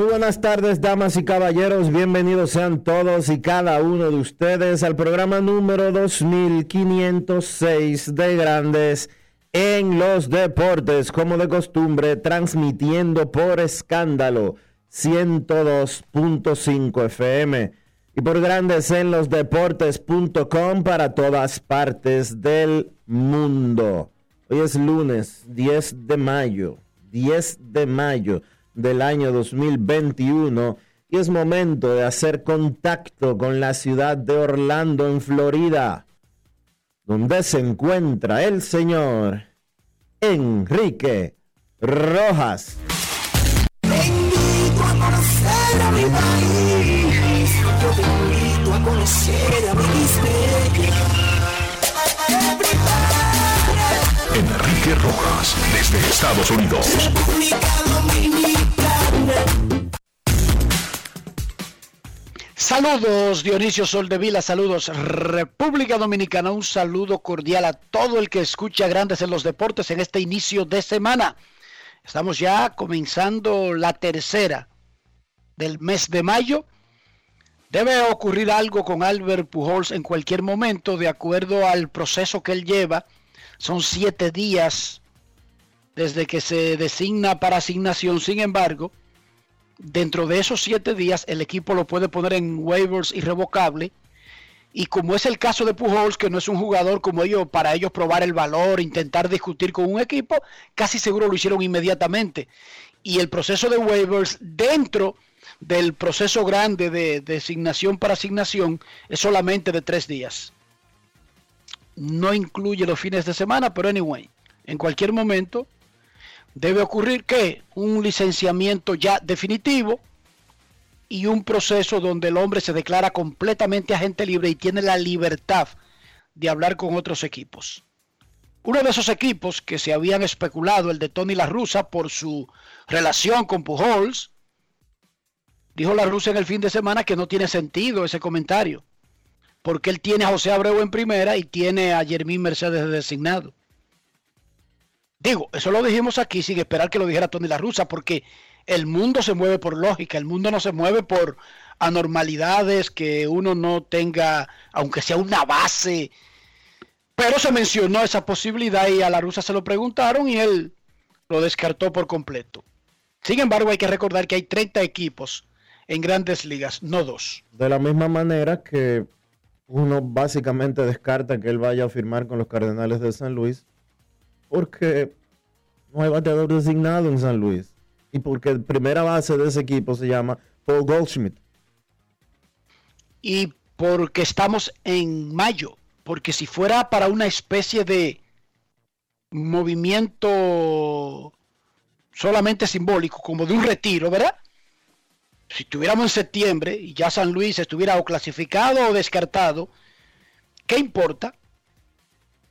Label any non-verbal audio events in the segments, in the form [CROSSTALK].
Muy buenas tardes, damas y caballeros. Bienvenidos sean todos y cada uno de ustedes al programa número 2506 de Grandes en los deportes, como de costumbre, transmitiendo por escándalo 102.5 FM y por grandes en los deportes.com para todas partes del mundo. Hoy es lunes 10 de mayo, 10 de mayo del año 2021 y es momento de hacer contacto con la ciudad de Orlando, en Florida donde se encuentra el señor Enrique Rojas. Enrique Rojas, desde Estados Unidos. Saludos Dionisio Soldevila, saludos República Dominicana, un saludo cordial a todo el que escucha Grandes en los Deportes en este inicio de semana. Estamos ya comenzando la tercera del mes de mayo. Debe ocurrir algo con Albert Pujols en cualquier momento, de acuerdo al proceso que él lleva. Son siete días desde que se designa para asignación. Sin embargo, dentro de esos siete días el equipo lo puede poner en waivers irrevocable. Y como es el caso de Pujols, que no es un jugador como ellos, para ellos probar el valor, intentar discutir con un equipo, casi seguro lo hicieron inmediatamente. Y el proceso de waivers dentro del proceso grande de designación para asignación es solamente de tres días. No incluye los fines de semana, pero anyway, en cualquier momento debe ocurrir que un licenciamiento ya definitivo y un proceso donde el hombre se declara completamente agente libre y tiene la libertad de hablar con otros equipos. Uno de esos equipos que se habían especulado, el de Tony La Russa, por su relación con Pujols, dijo La Russa en el fin de semana que no tiene sentido ese comentario, porque él tiene a José Abreu en primera y tiene a Jermín Mercedes designado. Digo, eso lo dijimos aquí sin esperar que lo dijera Tony La Russa, porque el mundo se mueve por lógica, el mundo no se mueve por anormalidades que uno no tenga, aunque sea una base. Pero se mencionó esa posibilidad y a La Russa se lo preguntaron y él lo descartó por completo. Sin embargo, hay que recordar que hay 30 equipos en grandes ligas, no dos. De la misma manera que uno básicamente descarta que él vaya a firmar con los Cardenales de San Luis porque no hay bateador designado en San Luis. Y porque la primera base de ese equipo se llama Paul Goldschmidt. Y porque estamos en mayo. Porque si fuera para una especie de movimiento solamente simbólico, como de un retiro, ¿verdad? Si estuviéramos en septiembre y ya San Luis estuviera o clasificado o descartado, ¿qué importa?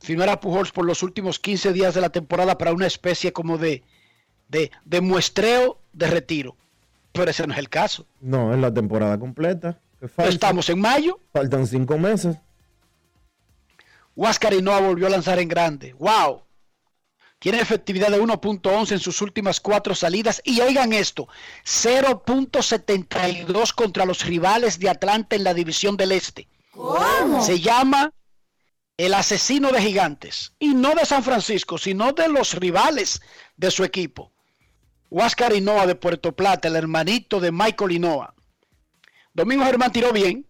firmar a Pujols por los últimos 15 días de la temporada para una especie como de, de, muestreo de retiro. Pero ese no es el caso. No, es la temporada completa. Estamos en mayo. Faltan cinco meses. Huáscar Hinoa volvió a lanzar en grande. ¡Wow! Tiene efectividad de 1.11 en sus últimas cuatro salidas. Y oigan esto, 0.72 contra los rivales de Atlanta en la división del Este. ¿Cómo? Se llama el asesino de gigantes. Y no de San Francisco, sino de los rivales de su equipo. Huáscar Hinoa de Puerto Plata, el hermanito de Michael Hinoa. Domingo Germán tiró bien,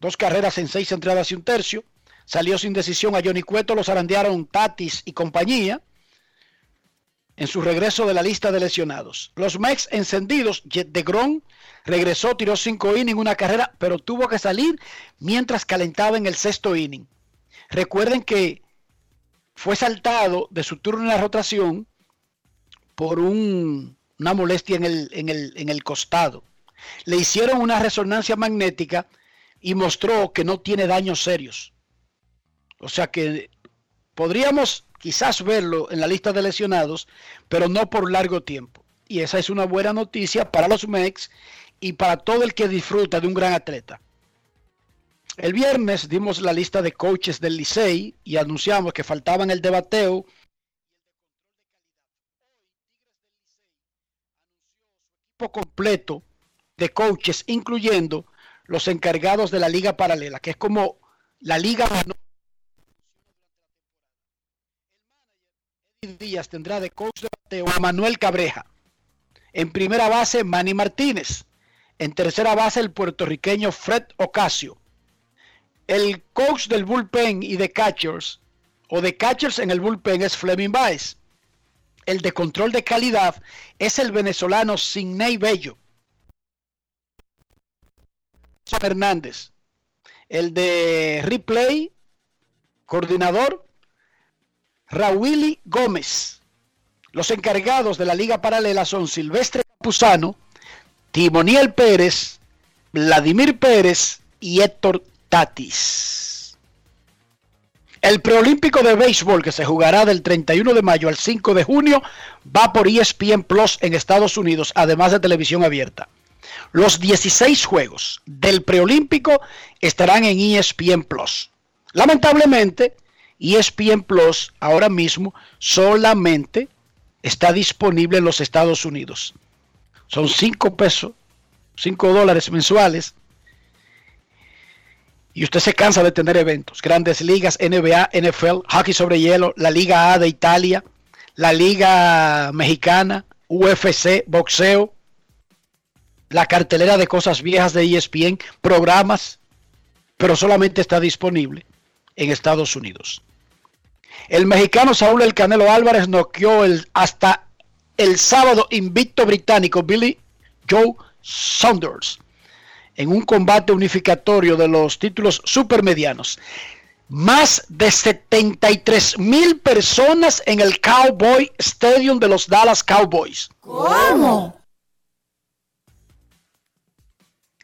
dos carreras en seis entradas y un tercio. Salió sin decisión a Johnny Cueto, los arandearon Tatis y compañía en su regreso de la lista de lesionados. Los Mex encendidos, de Gron regresó, tiró cinco innings, una carrera, pero tuvo que salir mientras calentaba en el sexto inning. Recuerden que fue saltado de su turno en la rotación por una molestia en el costado. Le hicieron una resonancia magnética y mostró que no tiene daños serios. O sea que podríamos quizás verlo en la lista de lesionados, pero no por largo tiempo. Y esa es una buena noticia para los Mex y para todo el que disfruta de un gran atleta. El viernes dimos la lista de coaches del Licey y anunciamos que faltaban el debateo completo de coaches, incluyendo los encargados de la liga paralela, que es como la liga Díaz tendrá de coach de a Manuel Cabreja. En primera base, Manny Martínez. En tercera base, el puertorriqueño Fred Ocasio. El coach del bullpen y de catchers, o de catchers en el bullpen, es Fleming Baez. El de control de calidad es el venezolano Sidney Bello. Hernández. El de replay, coordinador, Raúl Gómez. Los encargados de la liga paralela son Silvestre Capuzano, Timoniel Pérez, Vladimir Pérez y Héctor Tatis. El preolímpico de béisbol que se jugará del 31 de mayo al 5 de junio va por ESPN Plus en Estados Unidos, además de televisión abierta. Los 16 juegos del preolímpico estarán en ESPN Plus. Lamentablemente, ESPN Plus ahora mismo solamente está disponible en los Estados Unidos. Son 5 pesos, 5 dólares mensuales. Y usted se cansa de tener eventos. Grandes ligas, NBA, NFL, hockey sobre hielo, la Liga A de Italia, la Liga Mexicana, UFC, boxeo, la cartelera de cosas viejas de ESPN, programas, pero solamente está disponible en Estados Unidos. El mexicano Saúl El Canelo Álvarez noqueó el, hasta el sábado invicto británico Billy Joe Saunders en un combate unificatorio de los títulos supermedianos. Más de 73 mil personas en el Cowboy Stadium de los Dallas Cowboys. ¿Cómo?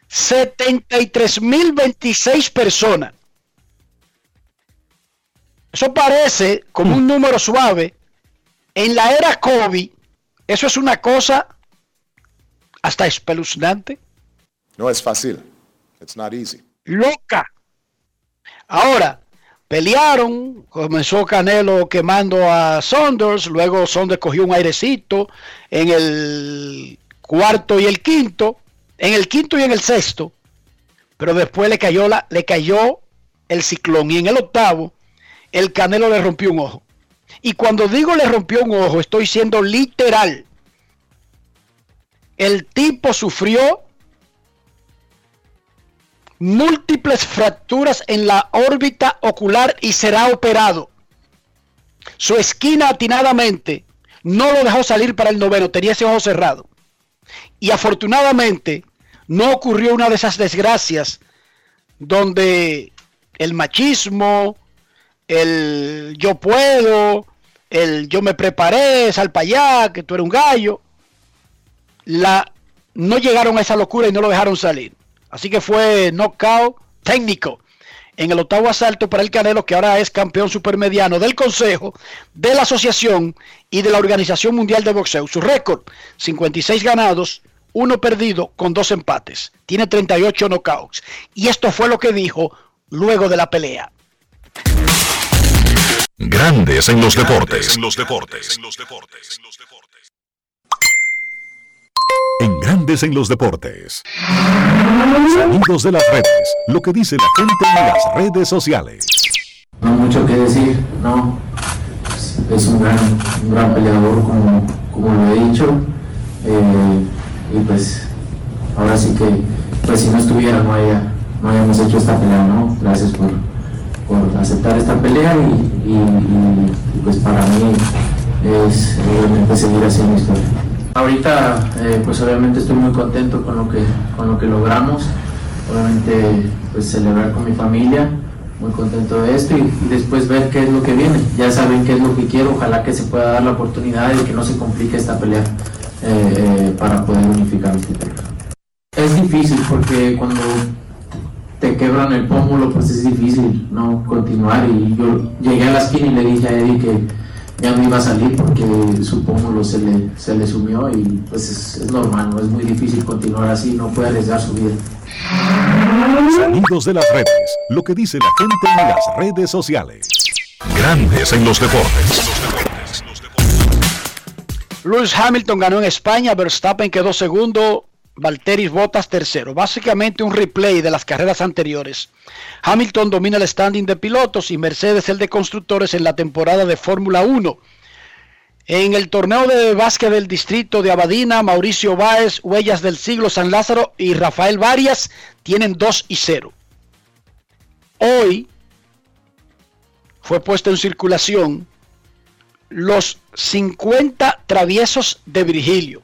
73 mil 26 personas. Eso parece como un número suave. En la era COVID, eso es una cosa hasta espeluznante. No es fácil. It's not easy. Loca. Ahora, pelearon, comenzó Canelo quemando a Saunders, luego Saunders cogió un airecito en el cuarto y el quinto, en el quinto y en el sexto, pero después le cayó, la, le cayó el ciclón y en el octavo el Canelo le rompió un ojo. Y cuando digo le rompió un ojo, estoy siendo literal. El tipo sufrió múltiples fracturas en la órbita ocular y será operado. Su esquina atinadamente no lo dejó salir para el noveno, tenía ese ojo cerrado. Y afortunadamente no ocurrió una de esas desgracias donde el machismo, el yo puedo, el yo me preparé, sal para allá, que tú eres un gallo. La, no llegaron a esa locura y no lo dejaron salir. Así que fue knockout técnico en el octavo asalto para el Canelo, que ahora es campeón supermediano del Consejo, de la Asociación y de la Organización Mundial de Boxeo. Su récord, 56 ganados, uno perdido con dos empates. Tiene 38 knockouts. Y esto fue lo que dijo luego de la pelea. Grandes en los deportes. En los deportes. En Grandes en los deportes. Sonidos de las redes. Lo que dice la gente en las redes sociales. No mucho que decir, no. Es un gran, un gran peleador, como, como lo he dicho. Eh, y pues ahora sí que, pues si no estuviera, no, haya, no hayamos hecho esta pelea, ¿no? Gracias por, por aceptar esta pelea y, y, y, pues para mí es obviamente seguir haciendo historia. Ahorita eh, pues obviamente estoy muy contento con lo que, con lo que logramos, obviamente pues celebrar con mi familia, muy contento de esto y, y, después ver qué es lo que viene. Ya saben qué es lo que quiero, ojalá que se pueda dar la oportunidad de que no se complique esta pelea eh, eh, para poder unificar los títulos. Es difícil porque cuando te quebran el pómulo, pues es difícil no continuar. Y yo llegué a la esquina y le dije a Eddie que ya no iba a salir porque su pómulo se le, se le sumió y pues es, es normal, no es muy difícil continuar así, no puede arriesgar su vida. Sonidos de las redes, lo que dice la gente en las redes sociales. Grandes en los deportes. Lewis Hamilton ganó en España, Verstappen quedó segundo, Valteris Bottas tercero. Básicamente un replay de las carreras anteriores. Hamilton domina el standing de pilotos y Mercedes el de constructores en la temporada de Fórmula 1. En el torneo de básquet del distrito de Abadina, Mauricio Báez, Huellas del Siglo, San Lázaro y Rafael Varias tienen 2 y 0. Hoy fue puesto en circulación los 50 traviesos de Virgilio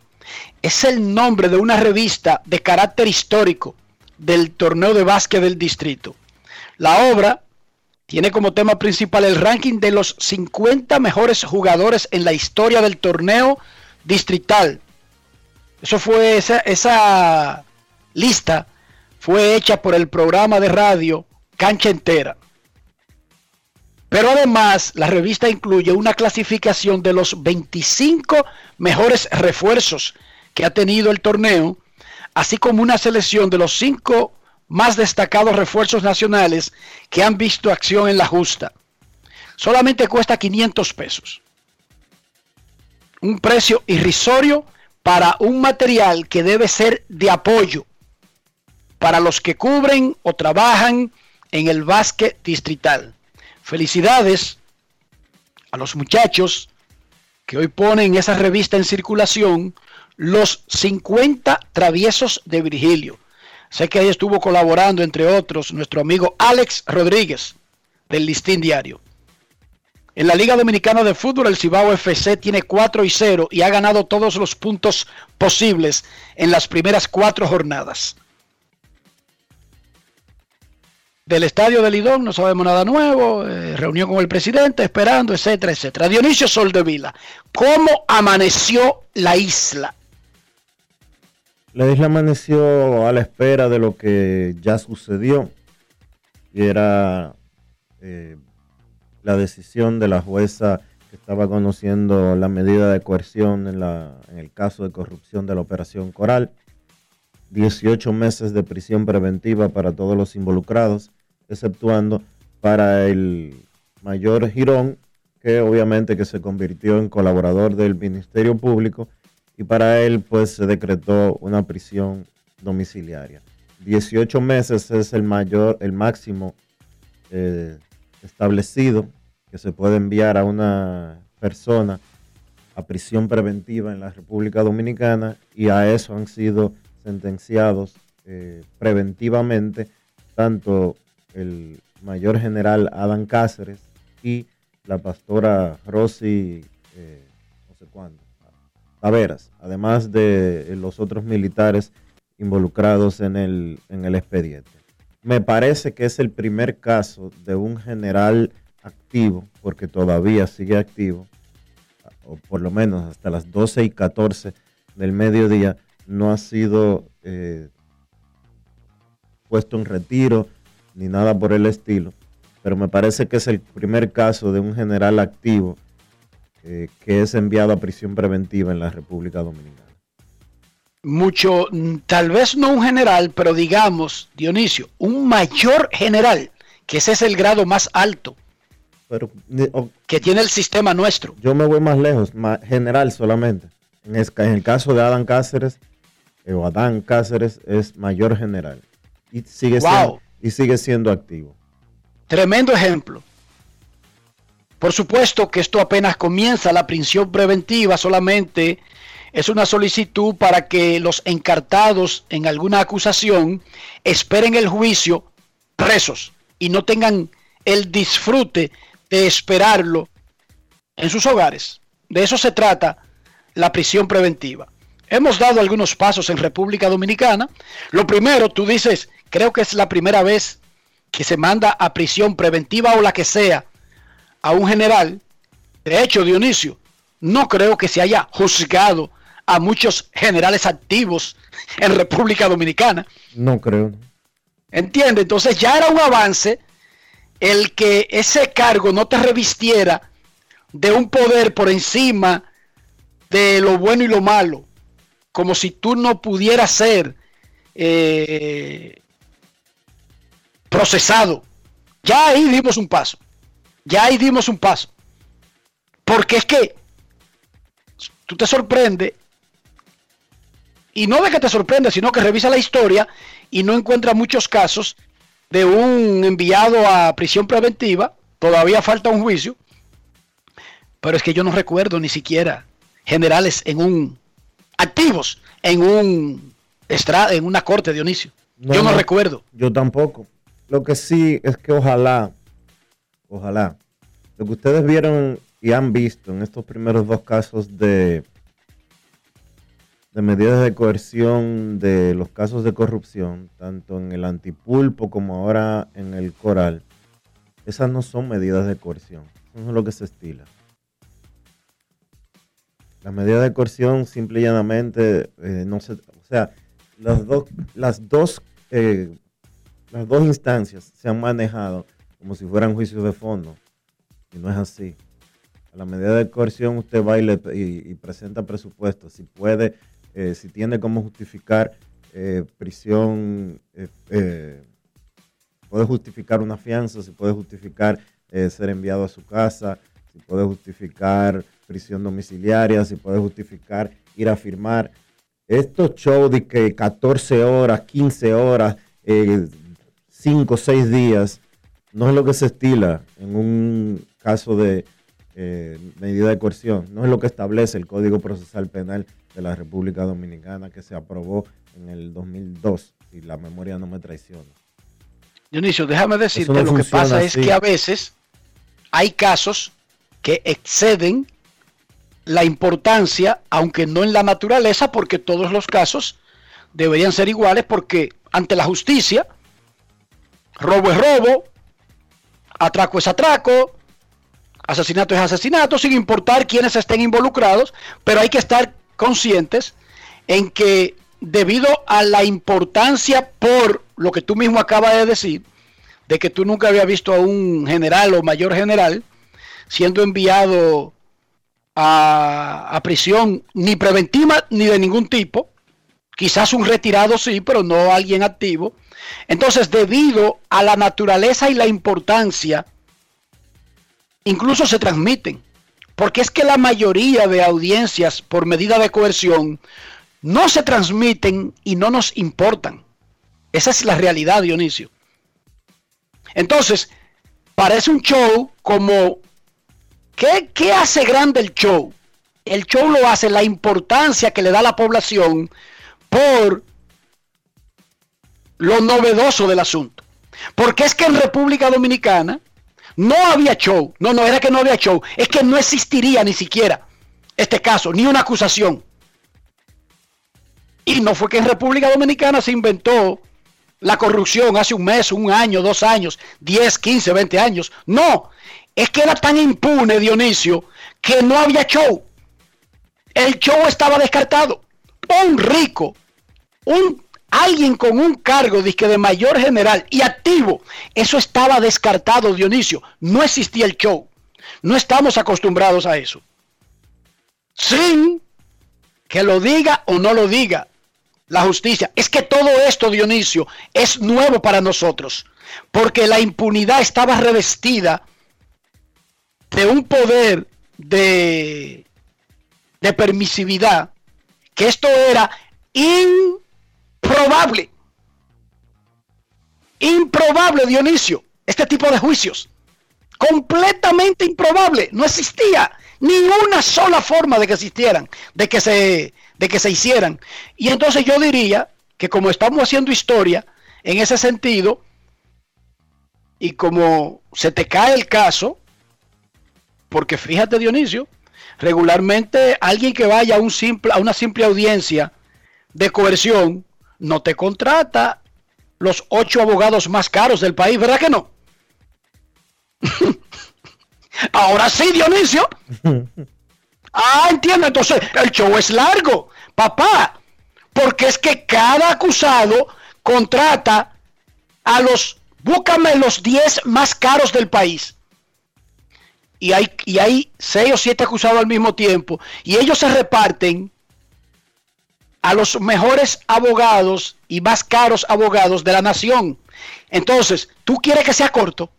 es el nombre de una revista de carácter histórico del torneo de básquet del distrito. La obra tiene como tema principal el ranking de los 50 mejores jugadores en la historia del torneo distrital. Eso fue esa, esa lista fue hecha por el programa de radio Cancha Entera. Pero además la revista incluye una clasificación de los 25 mejores refuerzos que ha tenido el torneo, así como una selección de los cinco más destacados refuerzos nacionales que han visto acción en la justa. Solamente cuesta 500 pesos. Un precio irrisorio para un material que debe ser de apoyo para los que cubren o trabajan en el básquet distrital. Felicidades a los muchachos que hoy ponen esa revista en circulación los 50 traviesos de Virgilio. Sé que ahí estuvo colaborando, entre otros, nuestro amigo Alex Rodríguez del Listín Diario. En la Liga Dominicana de Fútbol, el Cibao FC tiene 4 y 0 y ha ganado todos los puntos posibles en las primeras cuatro jornadas. Del estadio de Lidón no sabemos nada nuevo, eh, reunión con el presidente, esperando, etcétera, etcétera. Dionisio Soldevila, ¿cómo amaneció la isla? La isla amaneció a la espera de lo que ya sucedió, y era eh, la decisión de la jueza que estaba conociendo la medida de coerción en, la, en el caso de corrupción de la operación Coral. 18 meses de prisión preventiva para todos los involucrados, exceptuando para el mayor Girón, que obviamente que se convirtió en colaborador del Ministerio Público y para él pues se decretó una prisión domiciliaria. 18 meses es el mayor, el máximo eh, establecido que se puede enviar a una persona a prisión preventiva en la República Dominicana y a eso han sido sentenciados eh, preventivamente tanto el mayor general Adán Cáceres y la pastora Rosy, Taveras, además de eh, los otros militares involucrados en el, en el expediente. Me parece que es el primer caso de un general activo, porque todavía sigue activo, o por lo menos hasta las 12 y 14 del mediodía, no ha sido eh, puesto en retiro ni nada por el estilo, pero me parece que es el primer caso de un general activo eh, que es enviado a prisión preventiva en la República Dominicana. Mucho, mm, tal vez no un general, pero digamos, Dionisio, un mayor general, que ese es el grado más alto Pero, que tiene el sistema nuestro. Yo me voy más lejos, general solamente. En, el caso de Adán Cáceres, eh, o Adán Cáceres es mayor general. Y sigue, siendo, y sigue siendo activo. Tremendo ejemplo. Por supuesto que esto apenas comienza, la prisión preventiva solamente es una solicitud para que los encartados en alguna acusación esperen el juicio presos y no tengan el disfrute de esperarlo en sus hogares. De eso se trata la prisión preventiva. Hemos dado algunos pasos en República Dominicana. Lo primero, tú dices, creo que es la primera vez que se manda a prisión preventiva o la que sea a un general. De hecho, Dionisio, no creo que se haya juzgado a muchos generales activos [LAUGHS] en República Dominicana. No creo. ¿Entiende? Entonces ya era un avance el que ese cargo no te revistiera de un poder por encima de lo bueno y lo malo, como si tú no pudieras ser eh, procesado. Ya ahí dimos un paso. Ya ahí dimos un paso. Porque es que tú te sorprende, y no de que te sorprenda, sino que revisa la historia y no encuentra muchos casos de un enviado a prisión preventiva, todavía falta un juicio, pero es que yo no recuerdo ni siquiera generales en un activos en un en una corte Dionisio. yo no, recuerdo. Yo tampoco. Lo que sí es que ojalá, ojalá, lo que ustedes vieron y han visto en estos primeros dos casos de, de medidas de coerción de los casos de corrupción, tanto en el antipulpo como ahora en el coral, esas no son medidas de coerción, eso es lo que se estila. Las medidas de coerción simple y llanamente eh, no se, o sea, las dos, las dos, eh, las dos instancias se han manejado como si fueran juicios de fondo y no es así. A la medida de coerción usted va y, presenta presupuestos, si puede, eh, si tiene cómo justificar prisión, puede justificar una fianza, si puede justificar ser enviado a su casa, si puede justificar prisión domiciliaria, si puede justificar ir a firmar. Estos shows de que 14 horas, 15 horas, 5 o 6 días, no es lo que se estila en un caso de eh, medida de coerción, no es lo que establece el Código Procesal Penal de la República Dominicana que se aprobó en el 2002, si la memoria no me traiciona. Dionisio, déjame decirte, lo que pasa es que a veces hay casos que exceden la importancia, aunque no en la naturaleza, porque todos los casos deberían ser iguales, porque ante la justicia, robo es robo, atraco es atraco, asesinato es asesinato, sin importar quiénes estén involucrados, pero hay que estar conscientes en que debido a la importancia por lo que tú mismo acabas de decir, de que tú nunca habías visto a un general o mayor general siendo enviado a, prisión ni preventiva ni de ningún tipo. Quizás un retirado sí, pero no alguien activo. Entonces, debido a la naturaleza y la importancia, incluso se transmiten. Porque es que la mayoría de audiencias por medida de coerción no se transmiten y no nos importan. Esa es la realidad, Dionisio. Entonces, parece un show como ¿Qué, hace grande el show? El show lo hace la importancia que le da la población por lo novedoso del asunto. Porque es que en República Dominicana no había show. No, no era que no había show. Es que no existiría ni siquiera este caso, ni una acusación. Y no fue que en República Dominicana se inventó la corrupción hace un mes, un año, dos años, 10, 15, 20 años. No, es que era tan impune Dionisio que no había show. El show estaba descartado. Un rico, un alguien con un cargo de, de mayor general y activo, eso estaba descartado Dionisio. No existía el show. No estamos acostumbrados a eso. Sin que lo diga o no lo diga la justicia. Es que todo esto, Dionisio, es nuevo para nosotros. Porque la impunidad estaba revestida de un poder de, de permisividad que esto era improbable. Improbable, Dionisio, este tipo de juicios. Completamente improbable. No existía ninguna sola forma de que existieran, de que se, de que se hicieran. Y entonces yo diría que como estamos haciendo historia en ese sentido, y como se te cae el caso, porque fíjate Dionisio, regularmente alguien que vaya a, un simple, a una simple audiencia de coerción no te contrata los ocho abogados más caros del país, ¿verdad que no? [LAUGHS] Ahora sí, Dionisio. [LAUGHS] Ah, entiendo. Entonces, el show es largo. Papá, porque es que cada acusado contrata a los, búscame los 10 más caros del país. Y hay, y hay 6 o 7 acusados al mismo tiempo. Y ellos se reparten a los mejores abogados y más caros abogados de la nación. Entonces, ¿tú quieres que sea corto?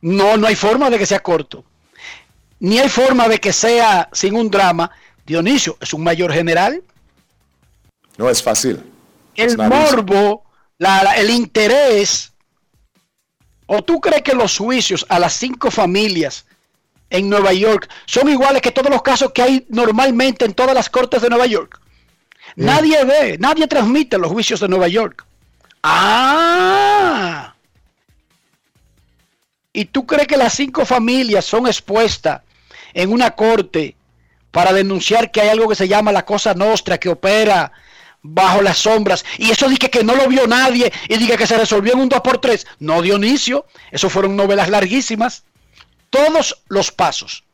No, no hay forma de que sea corto. Ni hay forma de que sea sin un drama. Dionisio es un mayor general. No es fácil. El morbo, la, el interés. ¿O tú crees que los juicios a las cinco familias en Nueva York son iguales que todos los casos que hay normalmente en todas las cortes de Nueva York? Nadie ve, nadie transmite los juicios de Nueva York. Ah. ¿Y tú crees que las cinco familias son expuestas en una corte para denunciar que hay algo que se llama la cosa nostra que opera bajo las sombras? Y eso dije que no lo vio nadie y dije que se resolvió en un 2x3. No, Dionisio, eso fueron novelas larguísimas. Todos los pasos,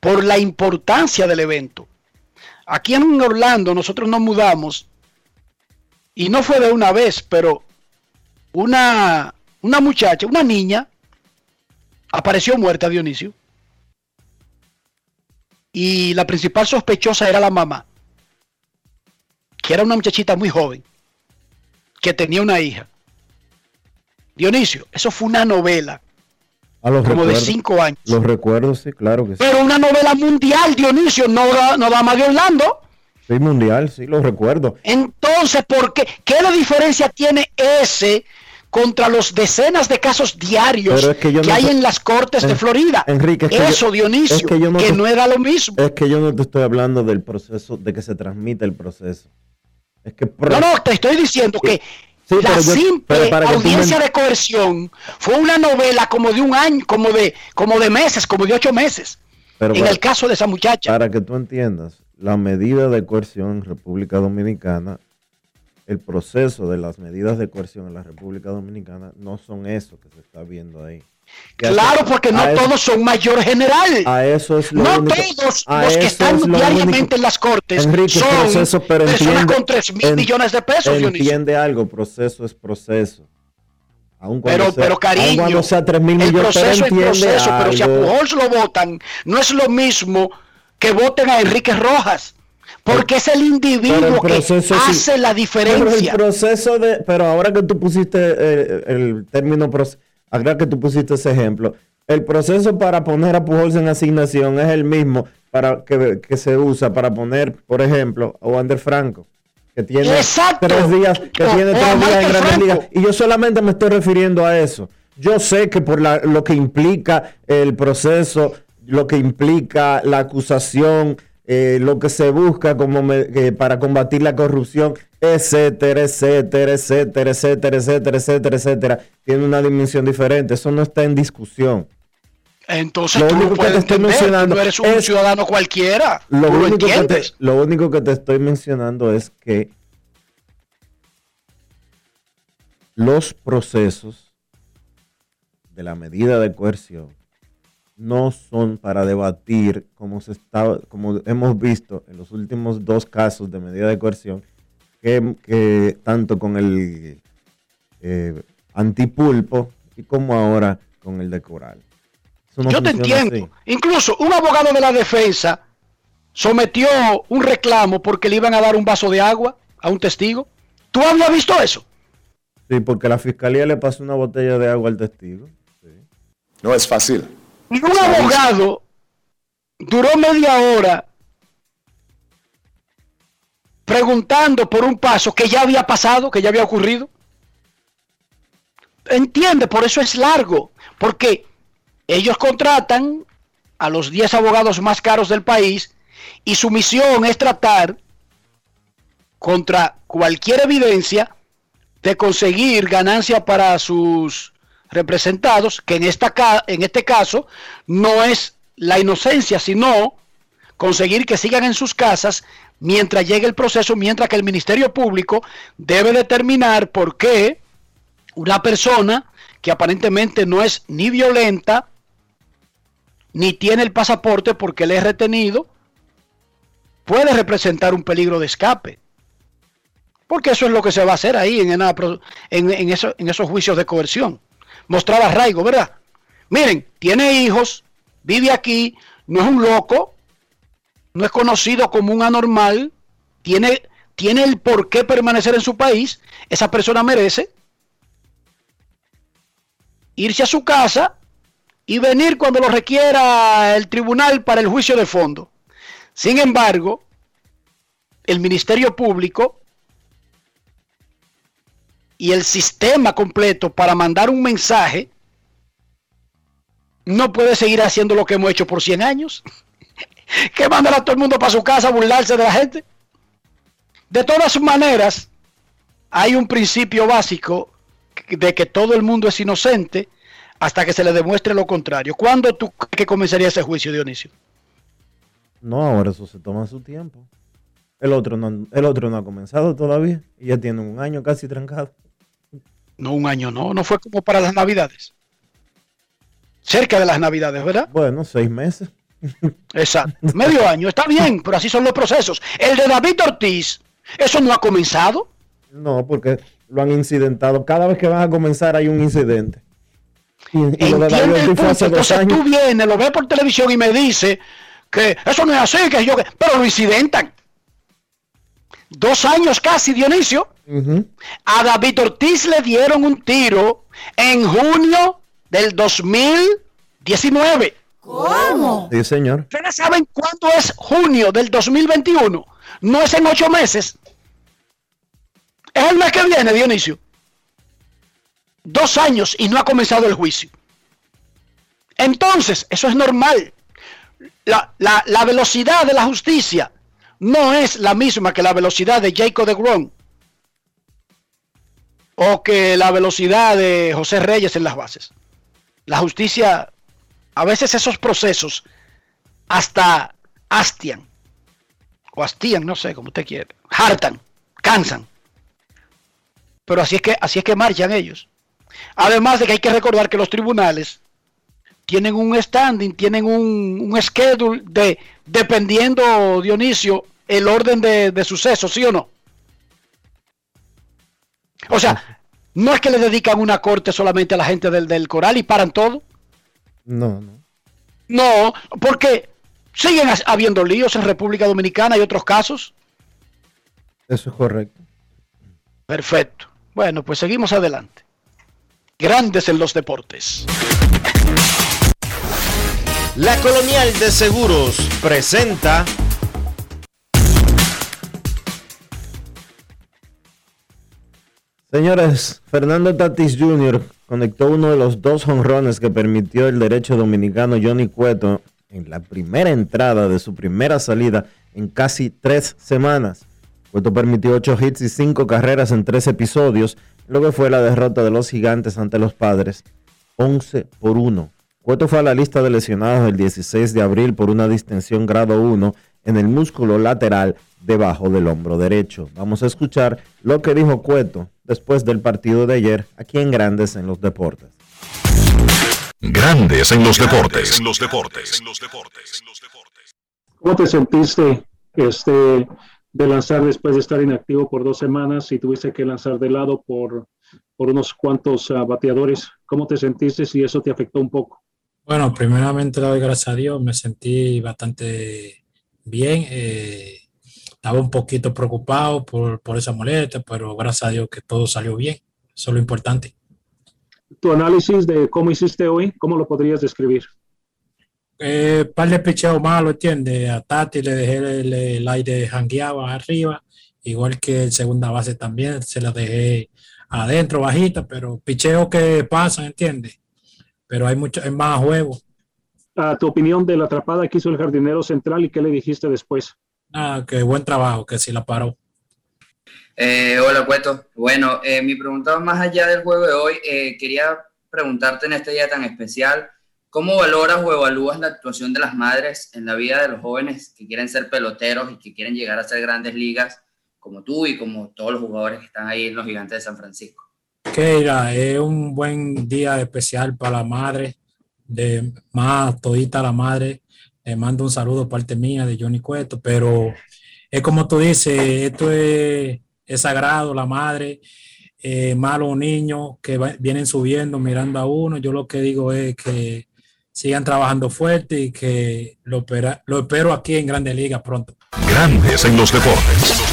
por la importancia del evento. Aquí en Orlando nosotros nos mudamos y no fue de una vez, pero una, una muchacha, una niña, apareció muerta, Dionisio. Y la principal sospechosa era la mamá, que era una muchachita muy joven, que tenía una hija. Dionisio, eso fue una novela. Como de cinco años. Los recuerdos, sí, claro que sí. Pero una novela mundial, Dionisio, no no da más de Orlando. Sí, mundial, sí, lo recuerdo. Entonces, ¿por qué? ¿Qué la diferencia tiene ese contra los decenas de casos diarios que, hay en las cortes de Florida. Enrique, eso, Dionisio, que, no, era lo mismo. Es que yo no te estoy hablando del proceso, de que se transmite el proceso. Es que no, no, te estoy diciendo que la simple audiencia de coerción fue una novela como de un año, como de, como de meses, como de ocho meses. en el caso de esa muchacha. Para que tú entiendas, la medida de coerción en República Dominicana el proceso de las medidas de coerción en la República Dominicana no son eso que se está viendo ahí. Claro, porque no todos son mayor general. A eso es lo No todos los que están diariamente en las cortes son proceso, pero personas con 3 mil millones de pesos. Entiende algo, proceso es proceso. pero, pero cariño, sea 3 mil millones, proceso es proceso, pero si a Pujols lo votan, no es lo mismo que voten a Enrique Rojas. Porque es el individuo que hace la diferencia. Pero el proceso de, pero ahora que tú pusiste eh, el término, ahora que tú pusiste ese ejemplo, el proceso para poner a Pujols en asignación es el mismo para que, se usa para poner, por ejemplo, a Wander Franco, que tiene tres días, que tiene tres días en Grandes Ligas. Y yo solamente me estoy refiriendo a eso. Yo sé que por lo que implica el proceso, lo que implica la acusación, eh, lo que se busca como para combatir la corrupción, etcétera, etcétera, etcétera, etcétera, etcétera, etcétera, etcétera, tiene una dimensión diferente. Eso no está en discusión. Entonces lo único que te estoy mencionando eres un ciudadano cualquiera. Lo único, que te, lo único que te estoy mencionando es que los procesos de la medida de coerción no son para debatir como se está, como hemos visto en los últimos dos casos de medida de coerción, que, tanto con el eh, antipulpo y como ahora con el de coral. Yo te entiendo. Incluso un abogado de la defensa sometió un reclamo porque le iban a dar un vaso de agua a un testigo. ¿Tú habías visto eso? Sí, porque la fiscalía le pasó una botella de agua al testigo. No es fácil. Y un abogado duró media hora preguntando por un paso que ya había pasado, que ya había ocurrido. Entiende, por eso es largo, porque ellos contratan a los 10 abogados más caros del país y su misión es tratar contra cualquier evidencia de conseguir ganancia para sus representados, que en, esta, en este caso no es la inocencia, sino conseguir que sigan en sus casas mientras llegue el proceso, mientras que el Ministerio Público debe determinar por qué una persona que aparentemente no es ni violenta, ni tiene el pasaporte porque le es retenido, puede representar un peligro de escape. Porque eso es lo que se va a hacer ahí en, en, eso, en esos juicios de coerción. Mostrar arraigo, ¿verdad? Miren, tiene hijos, vive aquí, no es un loco, no es conocido como un anormal, tiene, tiene el por qué permanecer en su país, esa persona merece irse a su casa y venir cuando lo requiera el tribunal para el juicio de fondo. Sin embargo, el Ministerio Público y el sistema completo para mandar un mensaje no puede seguir haciendo lo que hemos hecho por 100 años. [LAUGHS] que mandar a todo el mundo para su casa a burlarse de la gente. De todas maneras, hay un principio básico de que todo el mundo es inocente hasta que se le demuestre lo contrario. ¿Cuándo tú crees que comenzaría ese juicio, Dionisio? No, ahora eso se toma su tiempo. El otro no, el otro no ha comenzado todavía y ya tiene un año casi trancado. No, un año no, no fue como para las navidades. Cerca de las navidades, ¿verdad? Bueno, seis meses. Exacto, medio año, está bien, pero así son los procesos. El de David Ortiz, ¿eso no ha comenzado? No, porque lo han incidentado. Cada vez que van a comenzar hay un incidente. Y, Entiende el punto. Entonces tú vienes, lo ves por televisión y me dice que eso no es así, que yo que... Pero lo incidentan. Dos años casi, Dionisio. A David Ortiz le dieron un tiro en junio del 2019. ¿Cómo? Sí, señor. ¿Ustedes saben cuándo es junio del 2021? No es en ocho meses. Es el mes que viene, Dionisio. Dos años y no ha comenzado el juicio. Entonces, eso es normal. La, la velocidad de la justicia no es la misma que la velocidad de Jacob de Gron o que la velocidad de José Reyes en las bases. La justicia, a veces esos procesos hasta hastian, o hastían, no sé, como usted quiere, hartan, cansan. Pero así es que, así es que marchan ellos. Además de que hay que recordar que los tribunales tienen un standing, tienen un, un schedule de, dependiendo, Dionisio, el orden de, de sucesos, ¿sí o no? O sea, no es que le dedican una corte solamente a la gente del, del coral y paran todo. No, no. No, porque siguen habiendo líos en República Dominicana y otros casos. Eso es correcto. Perfecto. Bueno, pues seguimos adelante. Grandes en los deportes. La Colonial de Seguros presenta Señores, Fernando Tatis Jr. conectó uno de los dos honrones que permitió el derecho dominicano Johnny Cueto en la primera entrada de su primera salida en casi tres semanas. Cueto permitió ocho hits y cinco carreras en tres episodios, luego fue la derrota de los gigantes ante los padres, 11 por 1. Cueto fue a la lista de lesionados el 16 de abril por una distensión grado 1 en el músculo lateral debajo del hombro derecho. Vamos a escuchar lo que dijo Cueto después del partido de ayer aquí en Grandes en los Deportes. Grandes en los deportes. En los deportes. ¿Cómo te sentiste este, de lanzar después de estar inactivo por dos semanas y tuviste que lanzar de lado por, por unos cuantos ah, bateadores? ¿Cómo te sentiste si eso te afectó un poco? Bueno, primeramente le doy gracias a Dios, me sentí bastante bien. Eh, estaba un poquito preocupado por, por esa molestia, pero gracias a Dios que todo salió bien. Eso es lo importante. Tu análisis de cómo hiciste hoy, ¿cómo lo podrías describir? Eh, par de picheo malo, ¿entiendes? A Tati le dejé el, el aire jangueado arriba, igual que el segunda base también, se la dejé adentro, bajita, pero picheo que pasan, ¿entiendes? Pero hay mucho, es más juego. A tu opinión de la atrapada que hizo el jardinero central y qué le dijiste después. Ah, que buen trabajo, que sí la paró. Eh, hola, Cueto. Bueno, eh, mi pregunta más allá del juego de hoy, eh, quería preguntarte en este día tan especial, ¿cómo valoras o evalúas la actuación de las madres en la vida de los jóvenes que quieren ser peloteros y que quieren llegar a ser grandes ligas, como tú y como todos los jugadores que están ahí en los gigantes de San Francisco? Keira, es un buen día especial para la madre, de más todita la madre. Le mando un saludo parte mía de Johnny Cueto, pero es como tú dices, esto es, es sagrado, la madre, eh, malos niños que vienen subiendo, mirando a uno. Yo lo que digo es que sigan trabajando fuerte y que lo, lo espero aquí en Grande Liga pronto. Grandes en los deportes.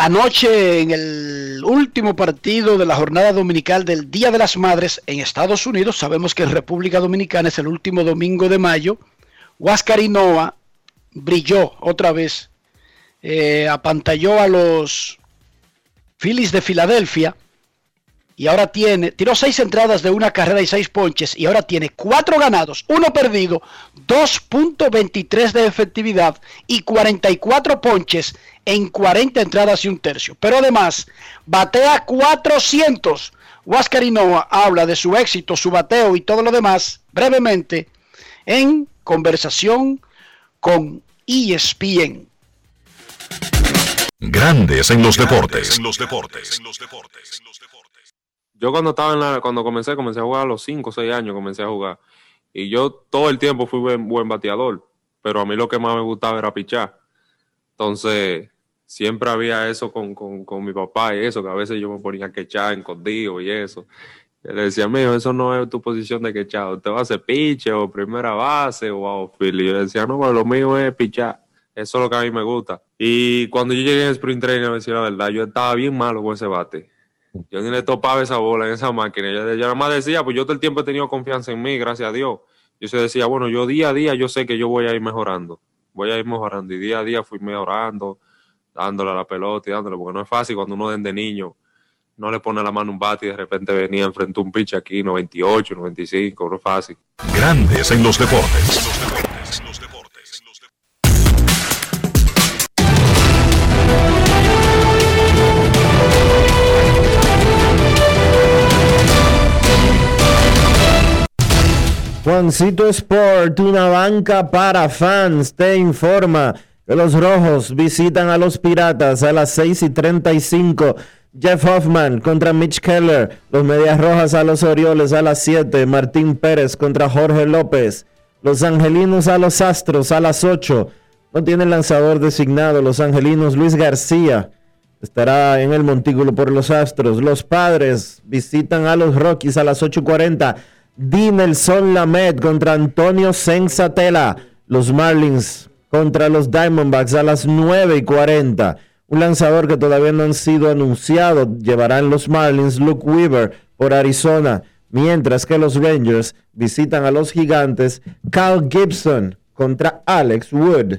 Anoche en el último partido de la jornada dominical del Día de las Madres en Estados Unidos, sabemos que en República Dominicana es el último domingo de mayo, Huáscar Noah brilló otra vez, eh, apantalló a los Phillies de Filadelfia y ahora tiene, tiró seis entradas de una carrera y seis ponches y ahora tiene cuatro ganados, uno perdido, 2.23 de efectividad y 44 ponches en 40 entradas y un tercio. Pero además, batea 400. Huáscar Noah habla de su éxito, su bateo y todo lo demás brevemente en conversación con ESPN. Grandes en los deportes. Yo cuando estaba en la, cuando comencé, comencé a jugar a los 5 o 6 años, comencé a jugar. Y yo todo el tiempo fui buen, buen bateador, pero a mí lo que más me gustaba era pichar. Entonces, siempre había eso con, con, con mi papá y eso, que a veces yo me ponía a quechar escondido y eso. Y le decía, mío, eso no es tu posición de quechado, usted va a hacer piche o primera base o outfield. Y yo decía, no, pero lo mío es pichar. Eso es lo que a mí me gusta. Y cuando yo llegué en Sprint Training, a decir la verdad, yo estaba bien malo con ese bate. Yo ni le topaba esa bola en esa máquina. Yo, yo nada más decía, pues yo todo el tiempo he tenido confianza en mí, gracias a Dios. Yo se decía, bueno, yo día a día yo sé que yo voy a ir mejorando. Voy a ir mejorando. Y día a día fui mejorando, dándole a la pelota y dándole, porque no es fácil cuando uno desde niño no le pone la mano un bate y de repente venía enfrente a un pitch aquí, 98, 95, no es fácil. Grandes en los deportes. Juancito Sport, una banca para fans, te informa que los rojos visitan a los piratas a las 6 y 35. Jeff Hoffman contra Mitch Keller. Los Medias Rojas a los Orioles a las 7. Martín Pérez contra Jorge López. Los Angelinos a los Astros a las 8. No tienen lanzador designado. Los Angelinos Luis García estará en el montículo por los Astros. Los Padres visitan a los Rockies a las 8.40. Dinelson Lamed contra Antonio Sensatela. Los Marlins contra los Diamondbacks a las 9 y 40. Un lanzador que todavía no han sido anunciado llevarán los Marlins Luke Weaver por Arizona. Mientras que los Rangers visitan a los Gigantes Cal Gibson contra Alex Wood.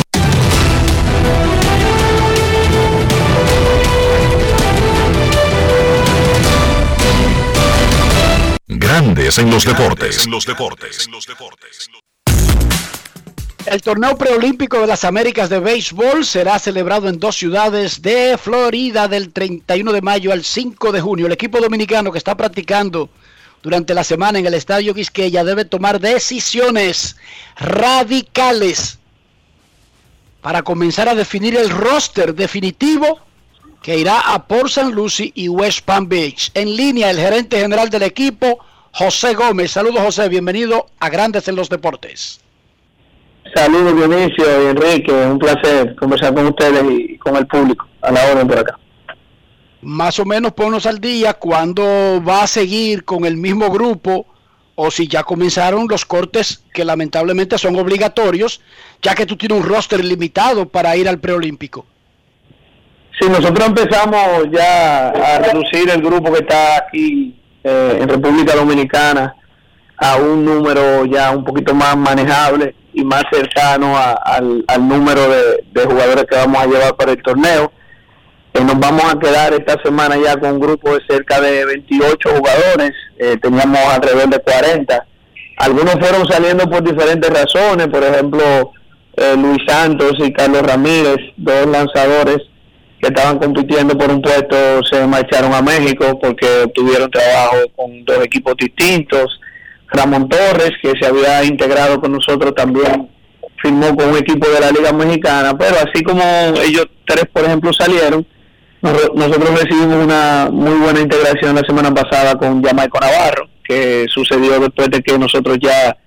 Grandes en los deportes. El torneo preolímpico de las Américas de béisbol será celebrado en dos ciudades de Florida del 31 de mayo al 5 de junio. El equipo dominicano que está practicando durante la semana en el Estadio Quisqueya debe tomar decisiones radicales para comenzar a definir el roster definitivo que irá a Port St. Lucie y West Palm Beach. En línea, el gerente general del equipo, José Gómez. Saludos, José. Bienvenido a Grandes en los Deportes. Saludos, Dionisio y Enrique. Un placer conversar con ustedes y con el público a la hora por acá. Más o menos ponnos al día cuando va a seguir con el mismo grupo o si ya comenzaron los cortes que lamentablemente son obligatorios, ya que tú tienes un roster limitado para ir al preolímpico. Sí, nosotros empezamos ya a reducir el grupo que está aquí eh, en República Dominicana a un número ya un poquito más manejable y más cercano al, número de, jugadores que vamos a llevar para el torneo. Eh, nos vamos a quedar esta semana ya con un grupo de cerca de 28 jugadores, eh, teníamos alrededor de 40. Algunos fueron saliendo por diferentes razones, por ejemplo, Luis Santos y Carlos Ramírez, dos lanzadores que estaban compitiendo por un puesto se marcharon a México porque tuvieron trabajo con dos equipos distintos. Ramón Torres, que se había integrado con nosotros también, firmó con un equipo de la Liga Mexicana, pero así como ellos tres, por ejemplo, salieron, nosotros recibimos una muy buena integración la semana pasada con Jamaico Navarro, que sucedió después de que nosotros ya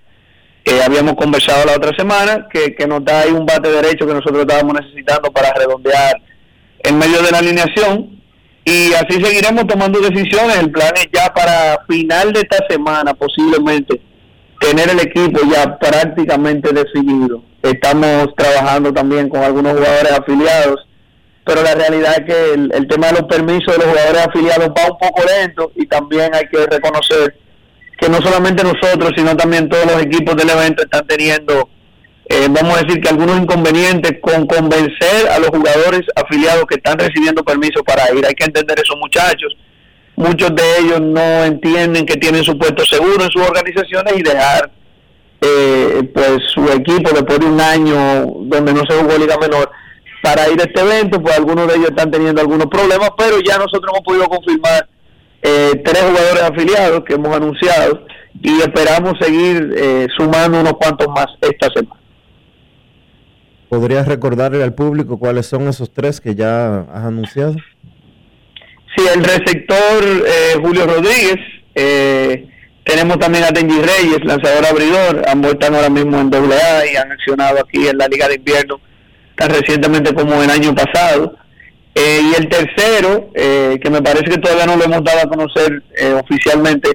eh, habíamos conversado la otra semana, que, que nos da ahí un bate derecho que nosotros estábamos necesitando para redondear en medio de la alineación y así seguiremos tomando decisiones. El plan es ya para final de esta semana posiblemente tener el equipo ya prácticamente definido. Estamos trabajando también con algunos jugadores afiliados, pero la realidad es que el, tema de los permisos de los jugadores afiliados va un poco lento y también hay que reconocer que no solamente nosotros, sino también todos los equipos del evento están teniendo eh, vamos a decir que algunos inconvenientes con convencer a los jugadores afiliados que están recibiendo permiso para ir. Hay que entender esos muchachos. Muchos de ellos no entienden que tienen su puesto seguro en sus organizaciones y dejar eh, pues su equipo después de un año donde no se jugó Liga Menor para ir a este evento, pues algunos de ellos están teniendo algunos problemas, pero ya nosotros hemos podido confirmar eh, tres jugadores afiliados que hemos anunciado y esperamos seguir sumando unos cuantos más esta semana. ¿Podrías recordarle al público cuáles son esos tres que ya has anunciado? Sí, el receptor eh, Julio Rodríguez. Eh, tenemos también a Tenji Reyes, lanzador abridor. Ambos están ahora mismo en AA y han accionado aquí en la Liga de Invierno tan recientemente como el año pasado. Eh, y el tercero, que me parece que todavía no lo hemos dado a conocer oficialmente,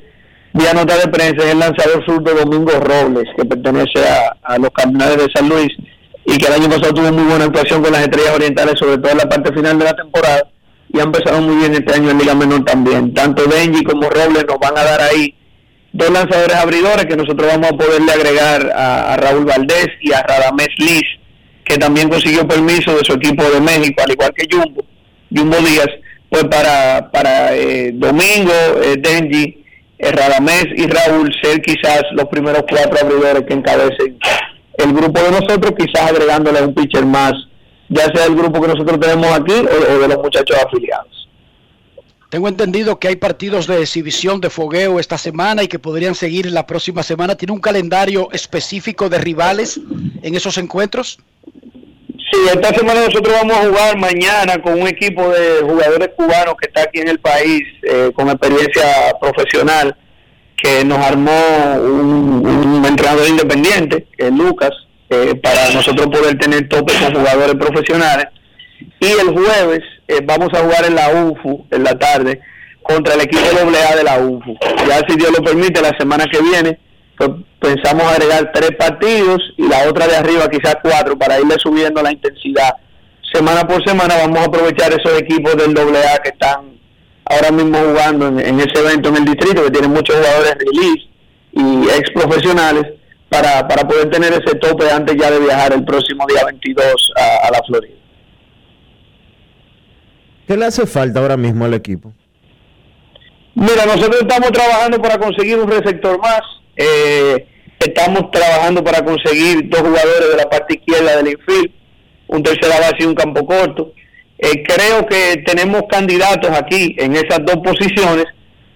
vía nota de prensa, es el lanzador surdo Domingo Robles, que pertenece a, los Cardenales de San Luis y que el año pasado tuvo muy buena actuación con las estrellas orientales, sobre todo en la parte final de la temporada, y ha empezado muy bien este año en Liga Menor también. Tanto Benji como Robles nos van a dar ahí dos lanzadores abridores que nosotros vamos a poderle agregar a, Raúl Valdés y a Radamés Liz, que también consiguió permiso de su equipo de México, al igual que Jumbo, Jumbo Díaz, pues para, para eh, Domingo, eh, Denji, eh, Radamés y Raúl ser quizás los primeros cuatro abridores que encabecen el grupo de nosotros, quizás agregándole un pitcher más, ya sea el grupo que nosotros tenemos aquí o, de los muchachos afiliados. Tengo entendido que hay partidos de exhibición de fogueo esta semana y que podrían seguir la próxima semana. ¿Tiene un calendario específico de rivales en esos encuentros? Sí, esta semana nosotros vamos a jugar mañana con un equipo de jugadores cubanos que está aquí en el país eh, con experiencia profesional que nos armó un, entrenador independiente, es Lucas, eh, para nosotros poder tener tope con jugadores profesionales. Y el jueves eh, vamos a jugar en la UFU en la tarde contra el equipo AA de la UFU. Ya si Dios lo permite, la semana que viene, pues pensamos agregar tres partidos y la otra de arriba quizás cuatro para irle subiendo la intensidad. Semana por semana vamos a aprovechar esos equipos del AA que están ahora mismo jugando en, ese evento en el distrito, que tiene muchos jugadores release y ex profesionales, para, para poder tener ese tope antes ya de viajar el próximo día 22 a, la Florida. ¿Qué le hace falta ahora mismo al equipo? Mira, nosotros estamos trabajando para conseguir un receptor más. Eh, estamos trabajando para conseguir dos jugadores de la parte izquierda del infield, un tercera base y un campo corto. Eh, creo que tenemos candidatos aquí en esas dos posiciones,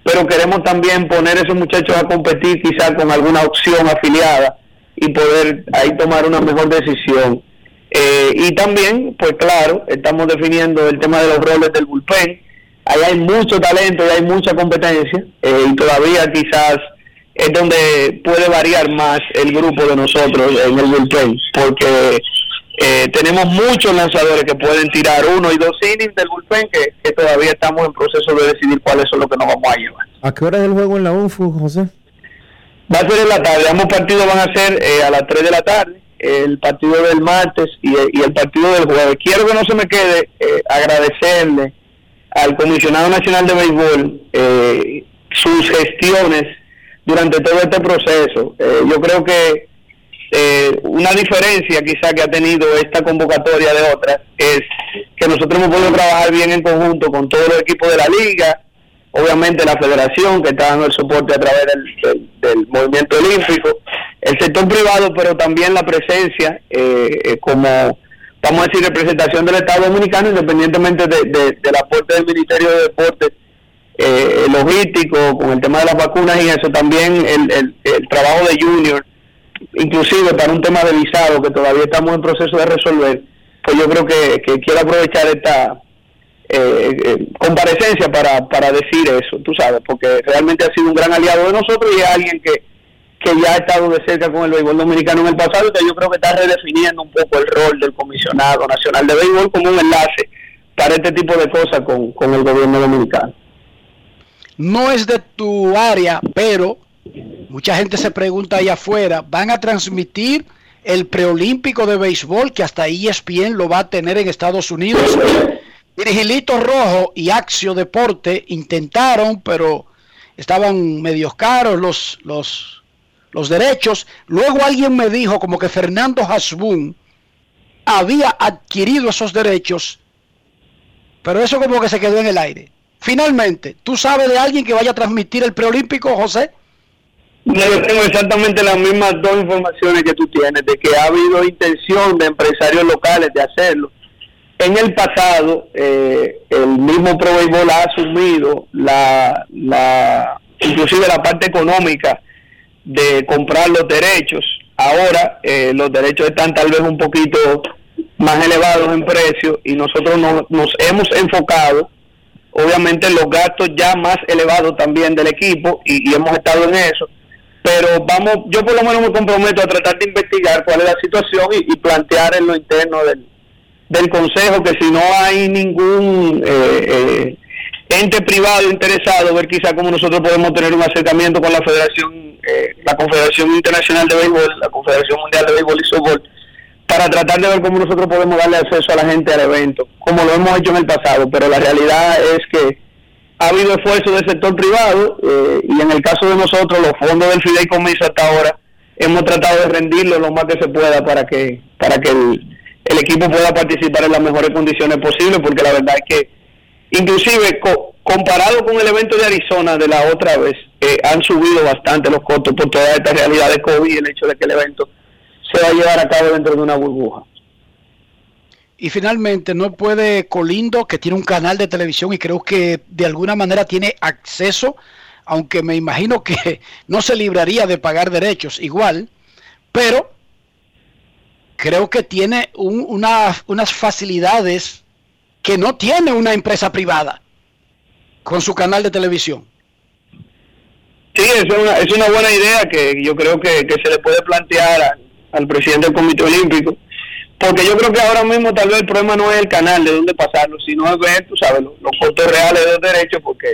pero queremos también poner a esos muchachos a competir quizás con alguna opción afiliada y poder ahí tomar una mejor decisión. Eh, y también, pues claro, estamos definiendo el tema de los roles del bullpen. Ahí hay mucho talento y hay mucha competencia eh, y todavía quizás es donde puede variar más el grupo de nosotros en el bullpen, porque eh, tenemos muchos lanzadores que pueden tirar uno y dos innings del bullpen que, que, todavía estamos en proceso de decidir cuáles son los que nos vamos a llevar. ¿A qué hora es el juego en la UNFU, José? Va a ser en la tarde, ambos partidos van a ser eh, a las 3 de la tarde, el partido del martes y, y, el partido del jueves. Quiero que no se me quede eh, agradecerle al comisionado nacional de béisbol eh, sus gestiones durante todo este proceso. Eh, yo creo que eh, una diferencia quizá que ha tenido esta convocatoria de otras es que nosotros hemos podido trabajar bien en conjunto con todos los equipos de la liga, obviamente la federación que está dando el soporte a través del, del, movimiento olímpico, el sector privado, pero también la presencia eh, como, vamos a decir, representación del Estado Dominicano, independientemente de, de, del aporte del Ministerio de Deportes eh, logístico, con el tema de las vacunas y eso, también el, el, el, trabajo de Junior, inclusive para un tema de visado que todavía estamos en proceso de resolver, pues yo creo que, que quiero aprovechar esta eh, eh, comparecencia para, para decir eso, tú sabes, porque realmente ha sido un gran aliado de nosotros y es alguien que, que ya ha estado de cerca con el béisbol dominicano en el pasado que yo creo que está redefiniendo un poco el rol del comisionado nacional de béisbol como un enlace para este tipo de cosas con, con el gobierno dominicano. No es de tu área, pero mucha gente se pregunta ahí afuera, ¿van a transmitir el preolímpico de béisbol que hasta ESPN lo va a tener en Estados Unidos? Virgilito Rojo y Axio Deporte intentaron, pero estaban medios caros los, los, los derechos. Luego alguien me dijo como que Fernando Hasbun había adquirido esos derechos, pero eso como que se quedó en el aire. Finalmente, ¿tú sabes de alguien que vaya a transmitir el preolímpico, José? No, yo tengo exactamente las mismas dos informaciones que tú tienes, de que ha habido intención de empresarios locales de hacerlo. En el pasado, eh, el mismo Pro Béisbol ha asumido la, la, inclusive la parte económica de comprar los derechos. Ahora eh, los derechos están tal vez un poquito más elevados en precio y nosotros no, nos hemos enfocado obviamente los gastos ya más elevados también del equipo y, hemos estado en eso. Pero vamos, yo por lo menos me comprometo a tratar de investigar cuál es la situación y, y plantear en lo interno del, del consejo que si no hay ningún eh, eh, ente privado interesado, ver quizá cómo nosotros podemos tener un acercamiento con la Federación, eh, la Confederación Internacional de Béisbol, la Confederación Mundial de Béisbol y Softball para tratar de ver cómo nosotros podemos darle acceso a la gente al evento, como lo hemos hecho en el pasado, pero la realidad es que ha habido esfuerzo del sector privado eh, y en el caso de nosotros, los fondos del fideicomiso hasta ahora, hemos tratado de rendirlo lo más que se pueda para que para que el, equipo pueda participar en las mejores condiciones posibles, porque la verdad es que inclusive co comparado con el evento de Arizona de la otra vez, eh, han subido bastante los costos por toda esta realidad de COVID y el hecho de que el evento se va a llevar a cabo dentro de una burbuja. Y finalmente, no puede Colindo, que tiene un canal de televisión y creo que de alguna manera tiene acceso, aunque me imagino que [LAUGHS] no se libraría de pagar derechos igual, pero creo que tiene un, una, unas facilidades que no tiene una empresa privada con su canal de televisión. Sí, es una, es una buena idea que yo creo que, que se le puede plantear al presidente del Comité Olímpico, porque yo creo que ahora mismo tal vez el problema no es el canal de dónde pasarlo, sino es ver, tú sabes, los, costos reales de los derechos, porque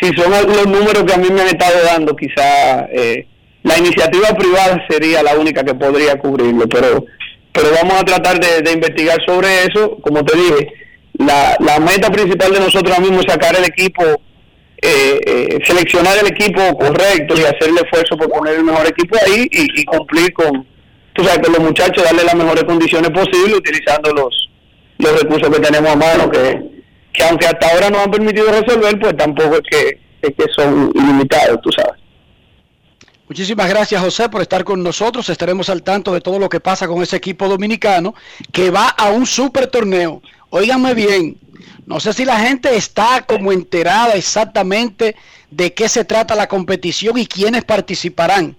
si son los números que a mí me han estado dando, quizá eh, la iniciativa privada sería la única que podría cubrirlo, pero pero vamos a tratar de, de investigar sobre eso, como te dije, la, la meta principal de nosotros ahora mismo es sacar el equipo eh, eh, seleccionar el equipo correcto y hacer el esfuerzo por poner el mejor equipo ahí y, y, cumplir con, tú sabes, con los muchachos, darle las mejores condiciones posibles utilizando los, los recursos que tenemos a mano, que, que aunque hasta ahora nos han permitido resolver, pues tampoco es que, es que son ilimitados, tú sabes. Muchísimas gracias José por estar con nosotros. Estaremos al tanto de todo lo que pasa con ese equipo dominicano que va a un super torneo. Óiganme bien, no sé si la gente está como enterada exactamente de qué se trata la competición y quiénes participarán.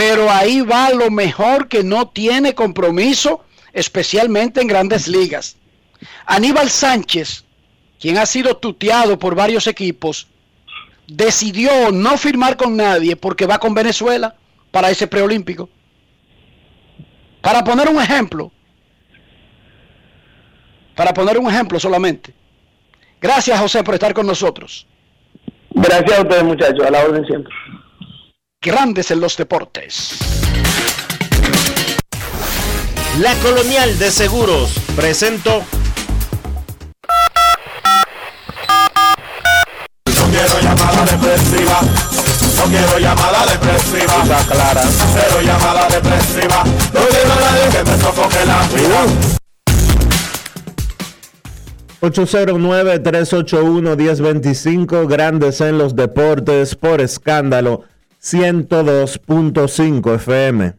Pero ahí va lo mejor que no tiene compromiso especialmente en grandes ligas. Aníbal Sánchez, quien ha sido tuteado por varios equipos, decidió no firmar con nadie porque va con Venezuela para ese preolímpico. Para poner un ejemplo, para poner un ejemplo solamente. Gracias José por estar con nosotros. Gracias a ustedes muchachos, a la orden siempre. Grandes en los deportes. La Colonial de Seguros presentó No quiero llamada depresiva. No quiero llamada depresiva. Está clara. Cero llamada depresiva. No quiero a nadie que me sofoque la vida. 809-381-1025, grandes en los deportes, por escándalo, 102.5 FM.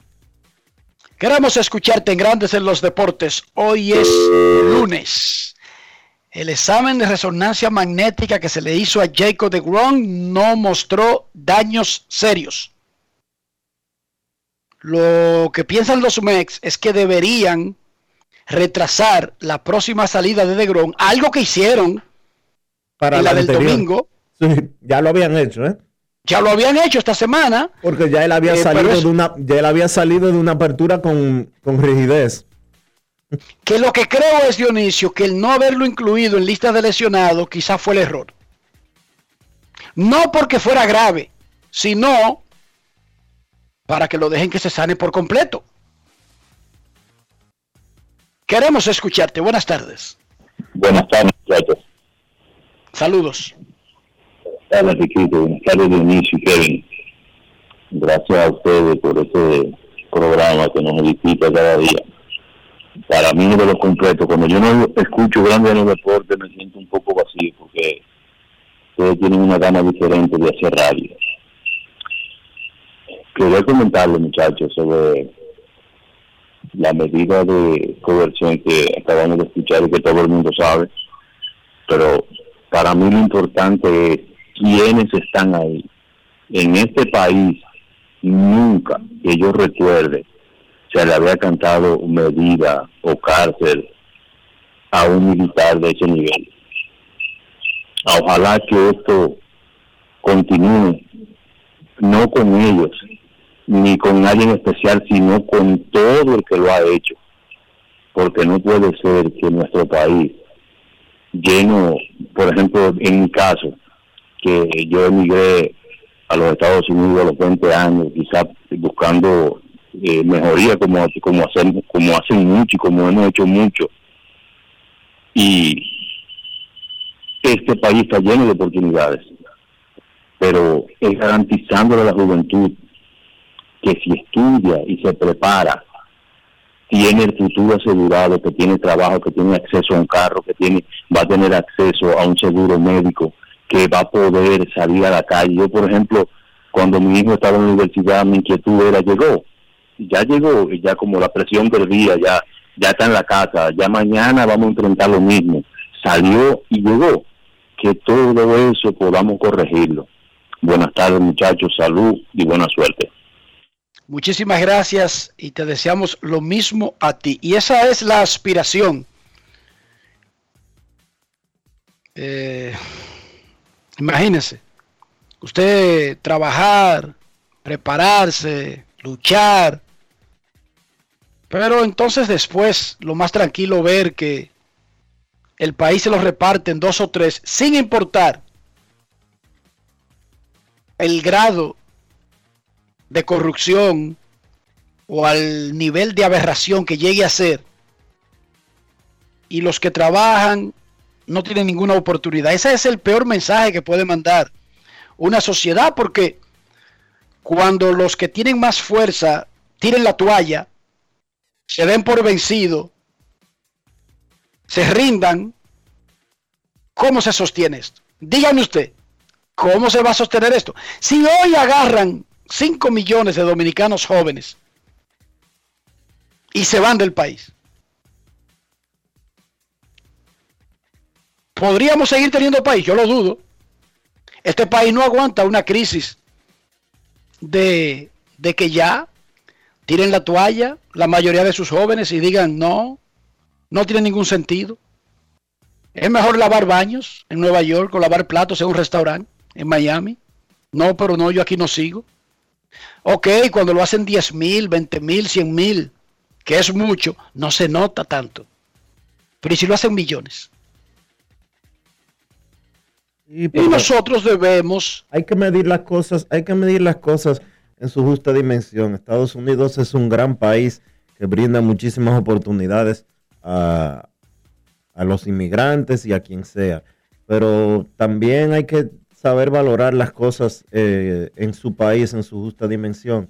Queremos escucharte en Grandes en los Deportes. Hoy es lunes. El examen de resonancia magnética que se le hizo a Jacob de Grom no mostró daños serios. Lo que piensan los MEX es que deberían retrasar la próxima salida de DeGrom, algo que hicieron Para en la del domingo. Sí, ya lo habían hecho, ¿eh? Ya lo habían hecho esta semana. Porque ya él había Eh, salido es- de una, ya él había salido de una apertura con, con rigidez. Que lo que creo es, Dionisio, que el no haberlo incluido en lista de lesionados quizás fue el error. No porque fuera grave, sino para que lo dejen que se sane por completo. Queremos escucharte. Buenas tardes. Buenas tardes, muchachos. Saludos. Riquito. Buenas tardes, y Kevin. Gracias a ustedes por este programa que nos edifica cada día. Para mí, de los completos, cuando yo no escucho grandes en los deportes, me siento un poco vacío porque ustedes tienen una gama diferente de hacer radio. Quería comentarle, muchachos, sobre la medida de coerción que acabamos de escuchar y que todo el mundo sabe, pero para mí lo importante es quiénes están ahí. En este país, nunca que yo recuerde se le había cantado medida o cárcel a un militar de ese nivel. Ojalá que esto continúe, no con ellos, ni con nadie en especial, sino con todo el que lo ha hecho. Porque no puede ser que nuestro país, lleno, por ejemplo, en mi caso, que yo emigré a los Estados Unidos a los 20 años, quizás buscando eh, mejoría como, como, hacemos, como hacen mucho y como hemos hecho mucho. Y este país está lleno de oportunidades, pero es garantizándole a la juventud que si estudia y se prepara, tiene el futuro asegurado, que tiene trabajo, que tiene acceso a un carro, que tiene va a tener acceso a un seguro médico, que va a poder salir a la calle. Yo, por ejemplo, cuando mi hijo estaba en la universidad, mi inquietud era, llegó, ya llegó, y ya como la presión del ya, ya está en la casa, ya mañana vamos a enfrentar lo mismo. Salió y llegó. Que todo eso podamos corregirlo. Buenas tardes, muchachos, salud y buena suerte. Muchísimas gracias y te deseamos lo mismo a ti. Y esa es la aspiración. Eh, imagínese, usted trabajar, prepararse, luchar, pero entonces después lo más tranquilo ver que el país se lo reparte en dos o tres sin importar el grado de corrupción o al nivel de aberración que llegue a ser. Y los que trabajan no tienen ninguna oportunidad. Ese es el peor mensaje que puede mandar una sociedad porque cuando los que tienen más fuerza tiren la toalla, se den por vencido, se rindan, ¿cómo se sostiene esto? Dígame usted, ¿cómo se va a sostener esto? Si hoy agarran 5 millones de dominicanos jóvenes y se van del país. ¿Podríamos seguir teniendo país? Yo lo dudo. Este país no aguanta una crisis de, de que ya tiren la toalla la mayoría de sus jóvenes y digan no, no tiene ningún sentido. Es mejor lavar baños en Nueva York o lavar platos en un restaurante en Miami. No, pero no, yo aquí no sigo. Ok, cuando lo hacen 10 mil, 20 mil, 100 mil, que es mucho, no se nota tanto. Pero ¿y si lo hacen millones? Y, nosotros debemos... Hay que medir las cosas, hay que medir las cosas en su justa dimensión. Estados Unidos es un gran país que brinda muchísimas oportunidades a, a los inmigrantes y a quien sea. Pero también hay que saber valorar las cosas eh, en su país, en su justa dimensión.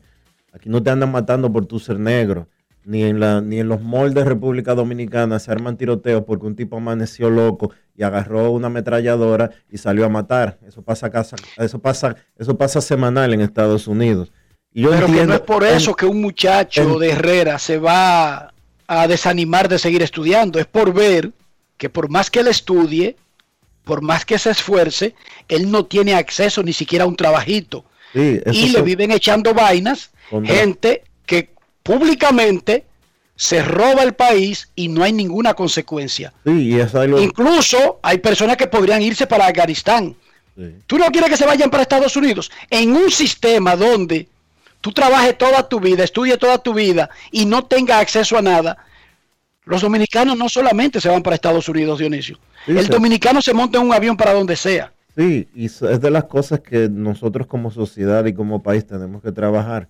Aquí no te andan matando por tu ser negro, ni en, la, ni en los moldes de República Dominicana se arman tiroteos porque un tipo amaneció loco y agarró una ametralladora y salió a matar. Eso pasa, casa, eso pasa, eso pasa semanal en Estados Unidos. Y yo Pero que no es por eso que un muchacho de Herrera se va a desanimar de seguir estudiando, es por ver que por más que él estudie, por más que se esfuerce, él no tiene acceso ni siquiera a un trabajito. y le viven echando vainas, gente que públicamente se roba el país y no hay ninguna consecuencia. Incluso hay personas que podrían irse para Afganistán. Tú no quieres que se vayan para Estados Unidos. En un sistema donde tú trabajes toda tu vida, estudies toda tu vida y no tengas acceso a nada, los dominicanos no solamente se van para Estados Unidos, Dionisio. el dominicano se monta en un avión para donde sea. Sí, y es de las cosas que nosotros como sociedad y como país tenemos que trabajar.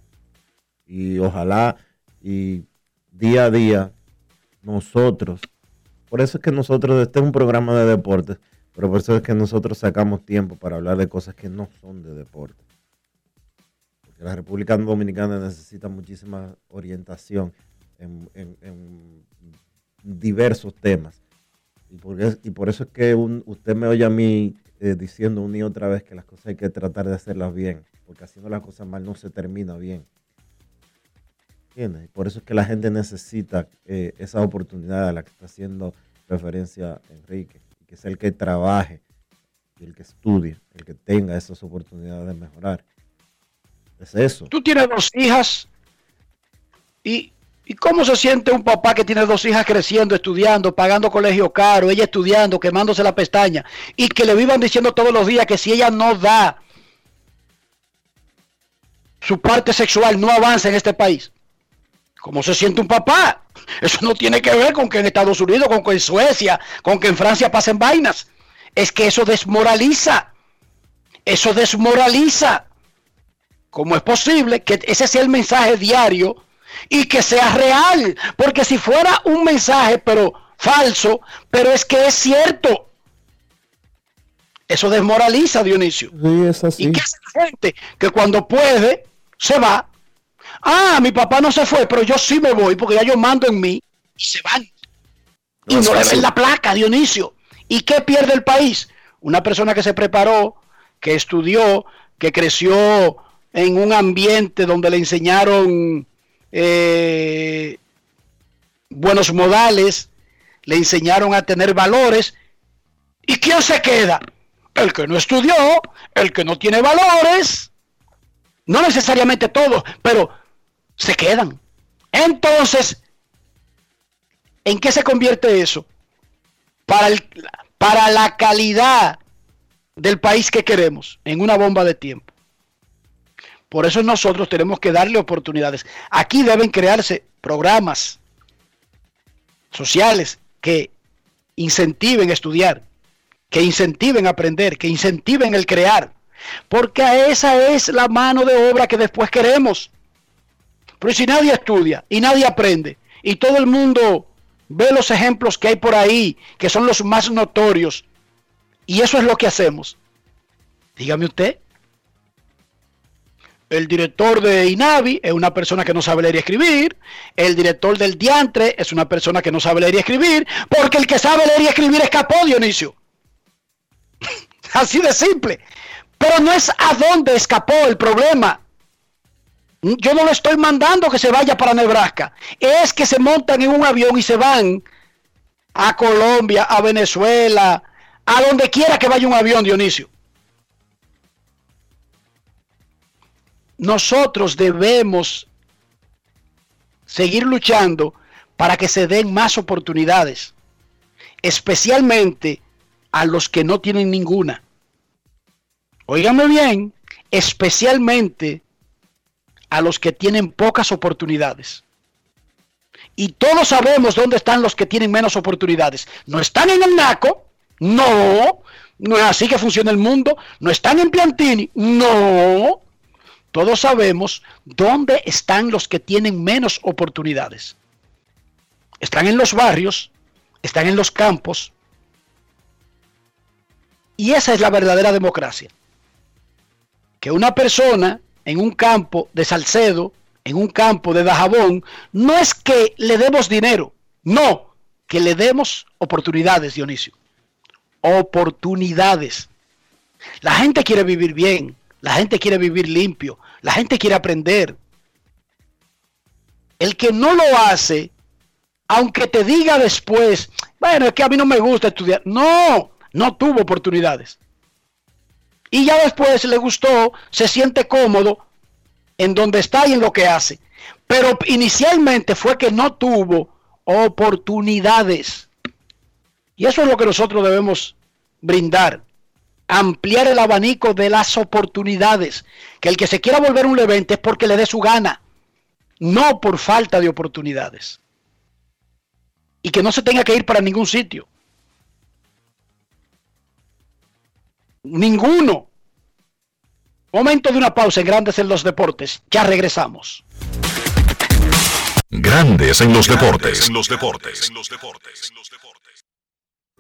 Y ojalá y día a día nosotros, por eso es que nosotros, este es un programa de deportes, pero por eso es que nosotros sacamos tiempo para hablar de cosas que no son de deporte. Porque la República Dominicana necesita muchísima orientación en, diversos temas. Y por, eso es que usted me oye a mí eh, diciendo una y otra vez que las cosas hay que tratar de hacerlas bien, porque haciendo las cosas mal no se termina bien. ¿Entiendes? Por eso es que la gente necesita eh, esa oportunidad a la que está haciendo referencia Enrique, que es el que trabaje, el que estudie, el que tenga esas oportunidades de mejorar. Es eso. Tú tienes dos hijas y ¿Y cómo se siente un papá que tiene dos hijas creciendo, estudiando, pagando colegio caro, ella estudiando, quemándose la pestaña, y que le vivan diciendo todos los días que si ella no da su parte sexual, no avanza en este país? ¿Cómo se siente un papá? Eso no tiene que ver con que en Estados Unidos, con que en Suecia, con que en Francia pasen vainas. Es que eso desmoraliza. Eso desmoraliza. ¿Cómo es posible que ese sea el mensaje diario? y que sea real. Porque si fuera un mensaje, pero falso, pero es que es cierto. Eso desmoraliza, Dionisio. Sí, es así. ¿Y qué hace la gente? Que cuando puede, se va. Ah, mi papá no se fue, pero yo sí me voy porque ya yo mando en mí y se van. y no le ven la placa, Dionisio. ¿Y qué pierde el país? Una persona que se preparó, que estudió, que creció en un ambiente donde le enseñaron eh, buenos modales, le enseñaron a tener valores. ¿Y quién se queda? El que no estudió, el que no tiene valores. No necesariamente todos, pero se quedan. Entonces, ¿en qué se convierte eso? Para, el, para la calidad del país que queremos, en una bomba de tiempo. Por eso nosotros tenemos que darle oportunidades. Aquí deben crearse programas sociales que incentiven estudiar, que incentiven aprender, que incentiven el crear. Porque esa es la mano de obra que después queremos. Pero si nadie estudia y nadie aprende y todo el mundo ve los ejemplos que hay por ahí, que son los más notorios, y eso es lo que hacemos, dígame usted, el director de INAVI es una persona que no sabe leer y escribir. El director del Diantre es una persona que no sabe leer y escribir. Porque el que sabe leer y escribir escapó, Dionisio. [LAUGHS] Así de simple. Pero no es a dónde escapó el problema. Yo no le estoy mandando que se vaya para Nebraska. Es que se montan en un avión y se van a Colombia, a Venezuela, a donde quiera que vaya un avión, Dionisio. nosotros debemos seguir luchando para que se den más oportunidades, especialmente a los que no tienen ninguna. Óigame bien, especialmente a los que tienen pocas oportunidades. Y todos sabemos dónde están los que tienen menos oportunidades. No están en el NACO, no, no es así que funciona el mundo. No están en Piantini, no. Todos sabemos dónde están los que tienen menos oportunidades. Están en los barrios, están en los campos. Y esa es la verdadera democracia. Que una persona en un campo de Salcedo, en un campo de Dajabón, no es que le demos dinero, no, que le demos oportunidades, Dionisio. Oportunidades. La gente quiere vivir bien, la gente quiere vivir limpio, la gente quiere aprender. El que no lo hace, aunque te diga después, bueno, es que a mí no me gusta estudiar. No, no tuvo oportunidades. Y ya después le gustó, se siente cómodo en donde está y en lo que hace. Pero inicialmente fue que no tuvo oportunidades. Y eso es lo que nosotros debemos brindar ampliar el abanico de las oportunidades. Que el que se quiera volver un levante es porque le dé su gana, no por falta de oportunidades. Y que no se tenga que ir para ningún sitio. Ninguno. Momento de una pausa en Grandes en los Deportes. Ya regresamos. Grandes en los deportes. En los deportes.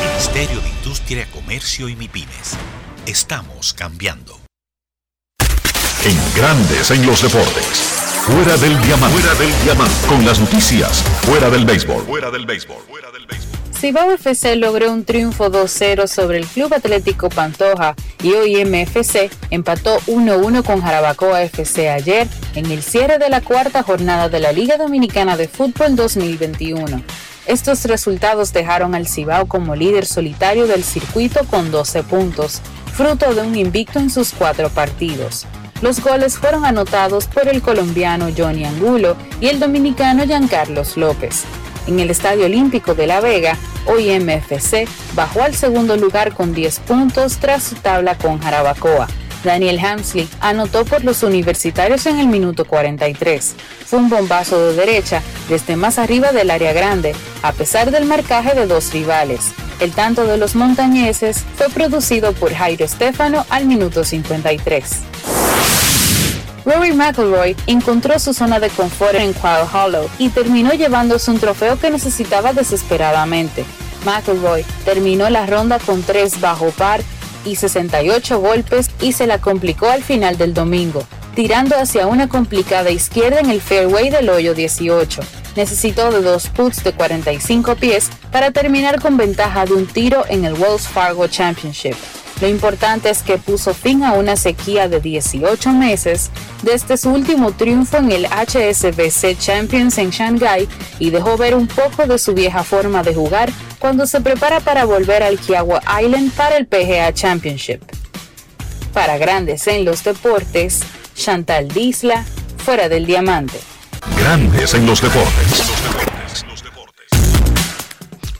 Ministerio de Industria, Comercio y MIPINES. Estamos cambiando. En Grandes en los Deportes. Fuera del diamante. Fuera del diamante. Con las noticias. Fuera del béisbol. Fuera del béisbol. Fuera del béisbol. Cibao FC logró un triunfo 2-0 sobre el Club Atlético Pantoja y OIM FC empató 1-1 con Jarabacoa FC ayer en el cierre de la cuarta jornada de la Liga Dominicana de Fútbol 2021. Estos resultados dejaron al Cibao como líder solitario del circuito con 12 puntos, fruto de un invicto en sus cuatro partidos. Los goles fueron anotados por el colombiano Johnny Angulo y el dominicano Giancarlos López. En el Estadio Olímpico de La Vega, hoy MFC bajó al segundo lugar con 10 puntos tras su tabla con Jarabacoa. Daniel Hamsley anotó por los universitarios en el minuto 43. Fue un bombazo de derecha desde más arriba del área grande, a pesar del marcaje de dos rivales. El tanto de los montañeses fue producido por Jairo Stefano al minuto 53. Rory McIlroy encontró su zona de confort en Quail Hollow y terminó llevándose un trofeo que necesitaba desesperadamente. McElroy terminó la ronda con 3 bajo par y 68 golpes y se la complicó al final del domingo, tirando hacia una complicada izquierda en el fairway del hoyo 18. Necesitó de dos puts de 45 pies para terminar con ventaja de un tiro en el Wells Fargo Championship. Lo importante es que puso fin a una sequía de 18 meses desde su último triunfo en el HSBC Champions en Shanghai y dejó ver un poco de su vieja forma de jugar cuando se prepara para volver al Kiawah Island para el PGA Championship. Para grandes en los deportes, Chantal Disla, fuera del diamante. Grandes en los deportes.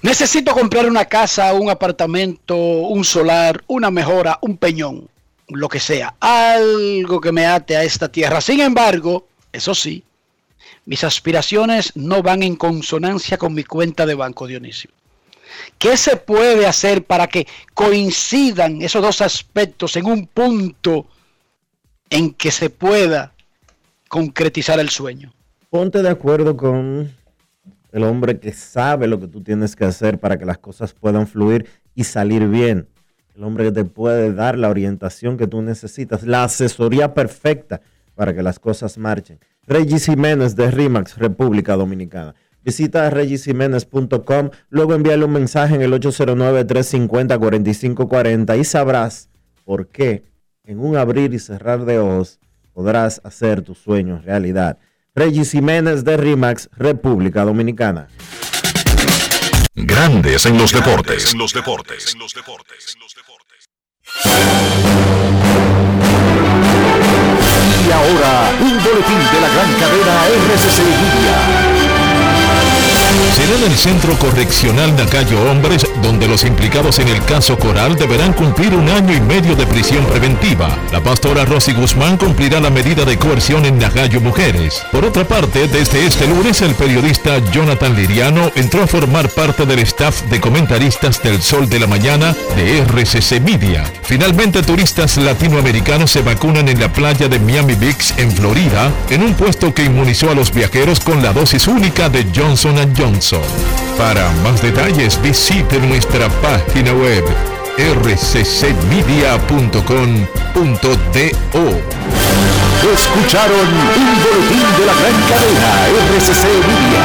Necesito comprar una casa, un apartamento, un solar, una mejora, un peñón, lo que sea, algo que me ate a esta tierra. Sin embargo, eso sí, mis aspiraciones no van en consonancia con mi cuenta de banco, Dionisio. ¿Qué se puede hacer para que coincidan esos dos aspectos en un punto en que se pueda concretizar el sueño? Ponte de acuerdo con el hombre que sabe lo que tú tienes que hacer para que las cosas puedan fluir y salir bien. El hombre que te puede dar la orientación que tú necesitas, la asesoría perfecta para que las cosas marchen. Regis Jiménez de RIMAX, República Dominicana. Visita regisiménez.com, luego envíale un mensaje en el 809-350-4540 y sabrás por qué en un abrir y cerrar de ojos podrás hacer tus sueños realidad. Regis Jiménez de RIMAX, República Dominicana. Grandes en los deportes. En los deportes. En los deportes. Y ahora, un boletín de la gran cadena RCC Media. Será en el Centro Correccional Nacayo Hombres donde los implicados en el caso Coral deberán cumplir un año y medio de prisión preventiva. La pastora Rosy Guzmán cumplirá la medida de coerción en Nacayo Mujeres. Por otra parte, desde este lunes el periodista Jonathan Liriano entró a formar parte del staff de comentaristas del Sol de la Mañana de RCC Media. Finalmente, turistas latinoamericanos se vacunan en la playa de Miami Beach en Florida en un puesto que inmunizó a los viajeros con la dosis única de Johnson Johnson. Para más detalles visite nuestra página web rccmedia.com.do. Escucharon un boletín de la gran cadena RCC Media.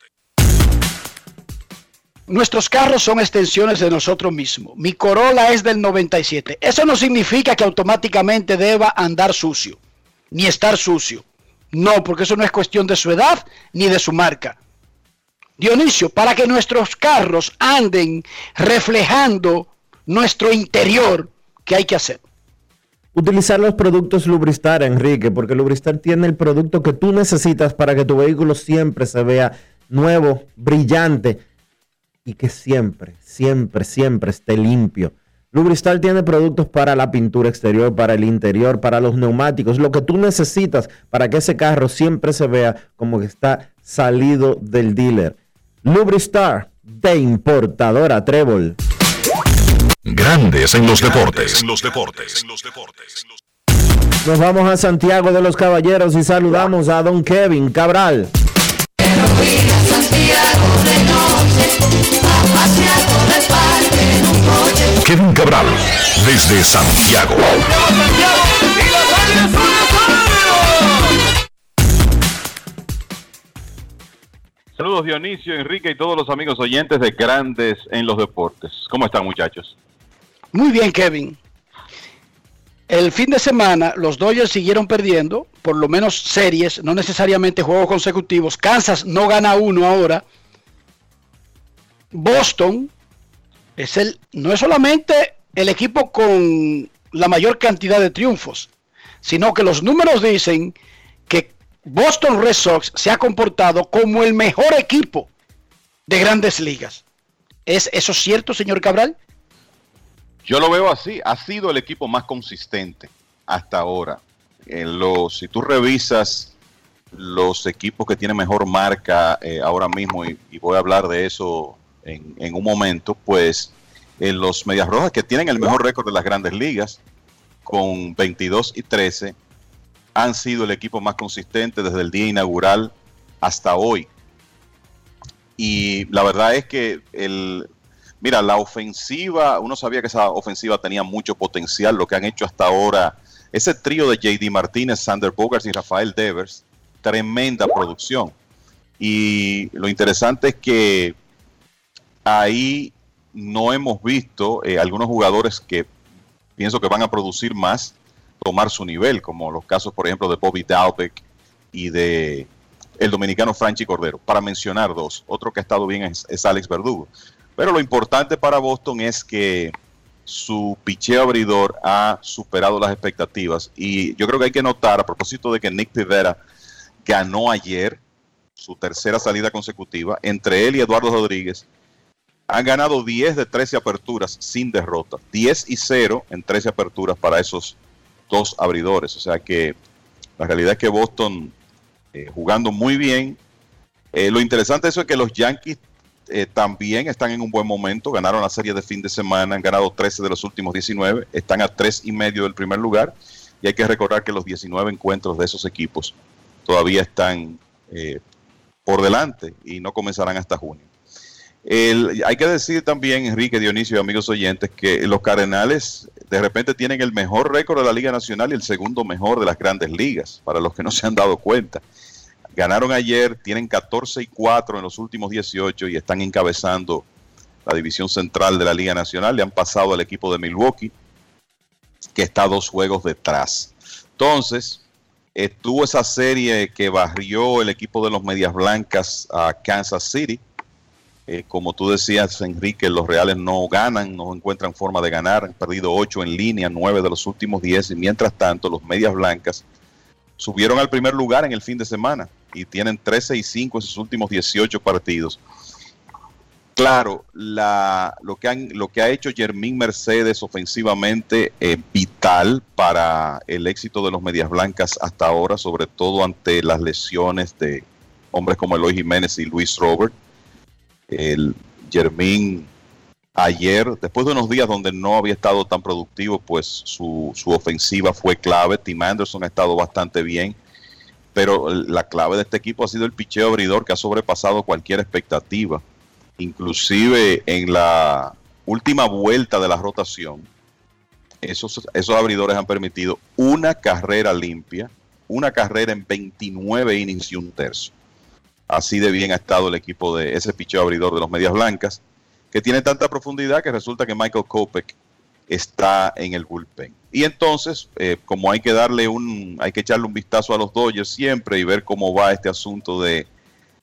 Nuestros carros son extensiones de nosotros mismos. Mi Corolla es del 97. Eso no significa que automáticamente deba andar sucio, ni estar sucio. No, porque eso no es cuestión de su edad ni de su marca. Dionisio, para que nuestros carros anden reflejando nuestro interior, ¿qué hay que hacer? Utilizar los productos Lubristar, Enrique, porque Lubristar tiene el producto que tú necesitas para que tu vehículo siempre se vea nuevo, brillante y que siempre, siempre, siempre esté limpio. Lubristar tiene productos para la pintura exterior, para el interior, para los neumáticos, lo que tú necesitas para que ese carro siempre se vea como que está salido del dealer. Lubristar de importadora Trébol. Grandes en los deportes. En los deportes. Nos vamos a Santiago de los Caballeros y saludamos a don Kevin Cabral. Kevin Cabral, desde Santiago. Saludos Dionisio, Enrique y todos los amigos oyentes de Grandes en los Deportes. ¿Cómo están muchachos? Muy bien, Kevin. El fin de semana los Dodgers siguieron perdiendo, por lo menos series, no necesariamente juegos consecutivos. Kansas no gana uno ahora. Boston es el, no es solamente el equipo con la mayor cantidad de triunfos, sino que los números dicen que Boston Red Sox se ha comportado como el mejor equipo de grandes ligas. ¿Es eso cierto, señor Cabral? Yo lo veo así. Ha sido el equipo más consistente hasta ahora. En los, si tú revisas los equipos que tienen mejor marca eh, ahora mismo, y, voy a hablar de eso en, un momento, pues en los Medias Rojas que tienen el mejor récord de las grandes ligas, con 22 y 13, han sido el equipo más consistente desde el día inaugural hasta hoy. Y la verdad es que el, mira, la ofensiva, uno sabía que esa ofensiva tenía mucho potencial, lo que han hecho hasta ahora, ese trío de JD Martínez, Sander Bogart y Rafael Devers, tremenda producción. Y lo interesante es que ahí no hemos visto eh, algunos jugadores que pienso que van a producir más, tomar su nivel, como los casos, por ejemplo, de Bobby Dalbeck y de el dominicano Franchi Cordero, para mencionar dos. Otro que ha estado bien es, Alex Verdugo. Pero lo importante para Boston es que su picheo abridor ha superado las expectativas. Y yo creo que hay que notar, a propósito de que Nick Rivera ganó ayer su tercera salida consecutiva, entre él y Eduardo Rodríguez, han ganado 10 de 13 aperturas sin derrota. 10 y 0 en 13 aperturas para esos dos abridores. O sea que la realidad es que Boston eh, jugando muy bien. Eh, lo interesante eso es que los Yankees eh, también están en un buen momento. Ganaron la serie de fin de semana, han ganado 13 de los últimos 19, están a 3 y medio del primer lugar. Y hay que recordar que los 19 encuentros de esos equipos todavía están por delante y no comenzarán hasta junio. El, hay que decir también, Enrique Dionisio y amigos oyentes, que los Cardenales de repente tienen el mejor récord de la Liga Nacional y el segundo mejor de las grandes ligas, para los que no se han dado cuenta. Ganaron ayer, tienen 14 y 4 en los últimos 18 y están encabezando la división central de la Liga Nacional. Le han pasado al equipo de Milwaukee, que está dos juegos detrás. Entonces, estuvo esa serie que barrió el equipo de los Medias Blancas a Kansas City. Eh, como tú decías, Enrique, los Reales no ganan, no encuentran forma de ganar. Han perdido 8 en línea, 9 de los últimos 10. Y mientras tanto, los Medias Blancas subieron al primer lugar en el fin de semana y tienen 13 y 5 en sus últimos 18 partidos. Claro, la, lo, que han, lo que ha hecho Jermín Mercedes ofensivamente es vital para el éxito de los Medias Blancas hasta ahora, sobre todo ante las lesiones de hombres como Eloy Jiménez y Luis Robert. El Jermín ayer, después de unos días donde no había estado tan productivo, pues su, su ofensiva fue clave. Tim Anderson ha estado bastante bien pero la clave de este equipo ha sido el picheo abridor que ha sobrepasado cualquier expectativa. Inclusive en la última vuelta de la rotación, esos, esos abridores han permitido una carrera limpia, una carrera en 29 innings y un tercio. Así de bien ha estado el equipo de ese picheo abridor de los Medias Blancas. que tiene tanta profundidad que resulta que Michael Kopech está en el bullpen. Y entonces, eh, como hay que darle un, hay que echarle un vistazo a los Dodgers siempre y ver cómo va este asunto de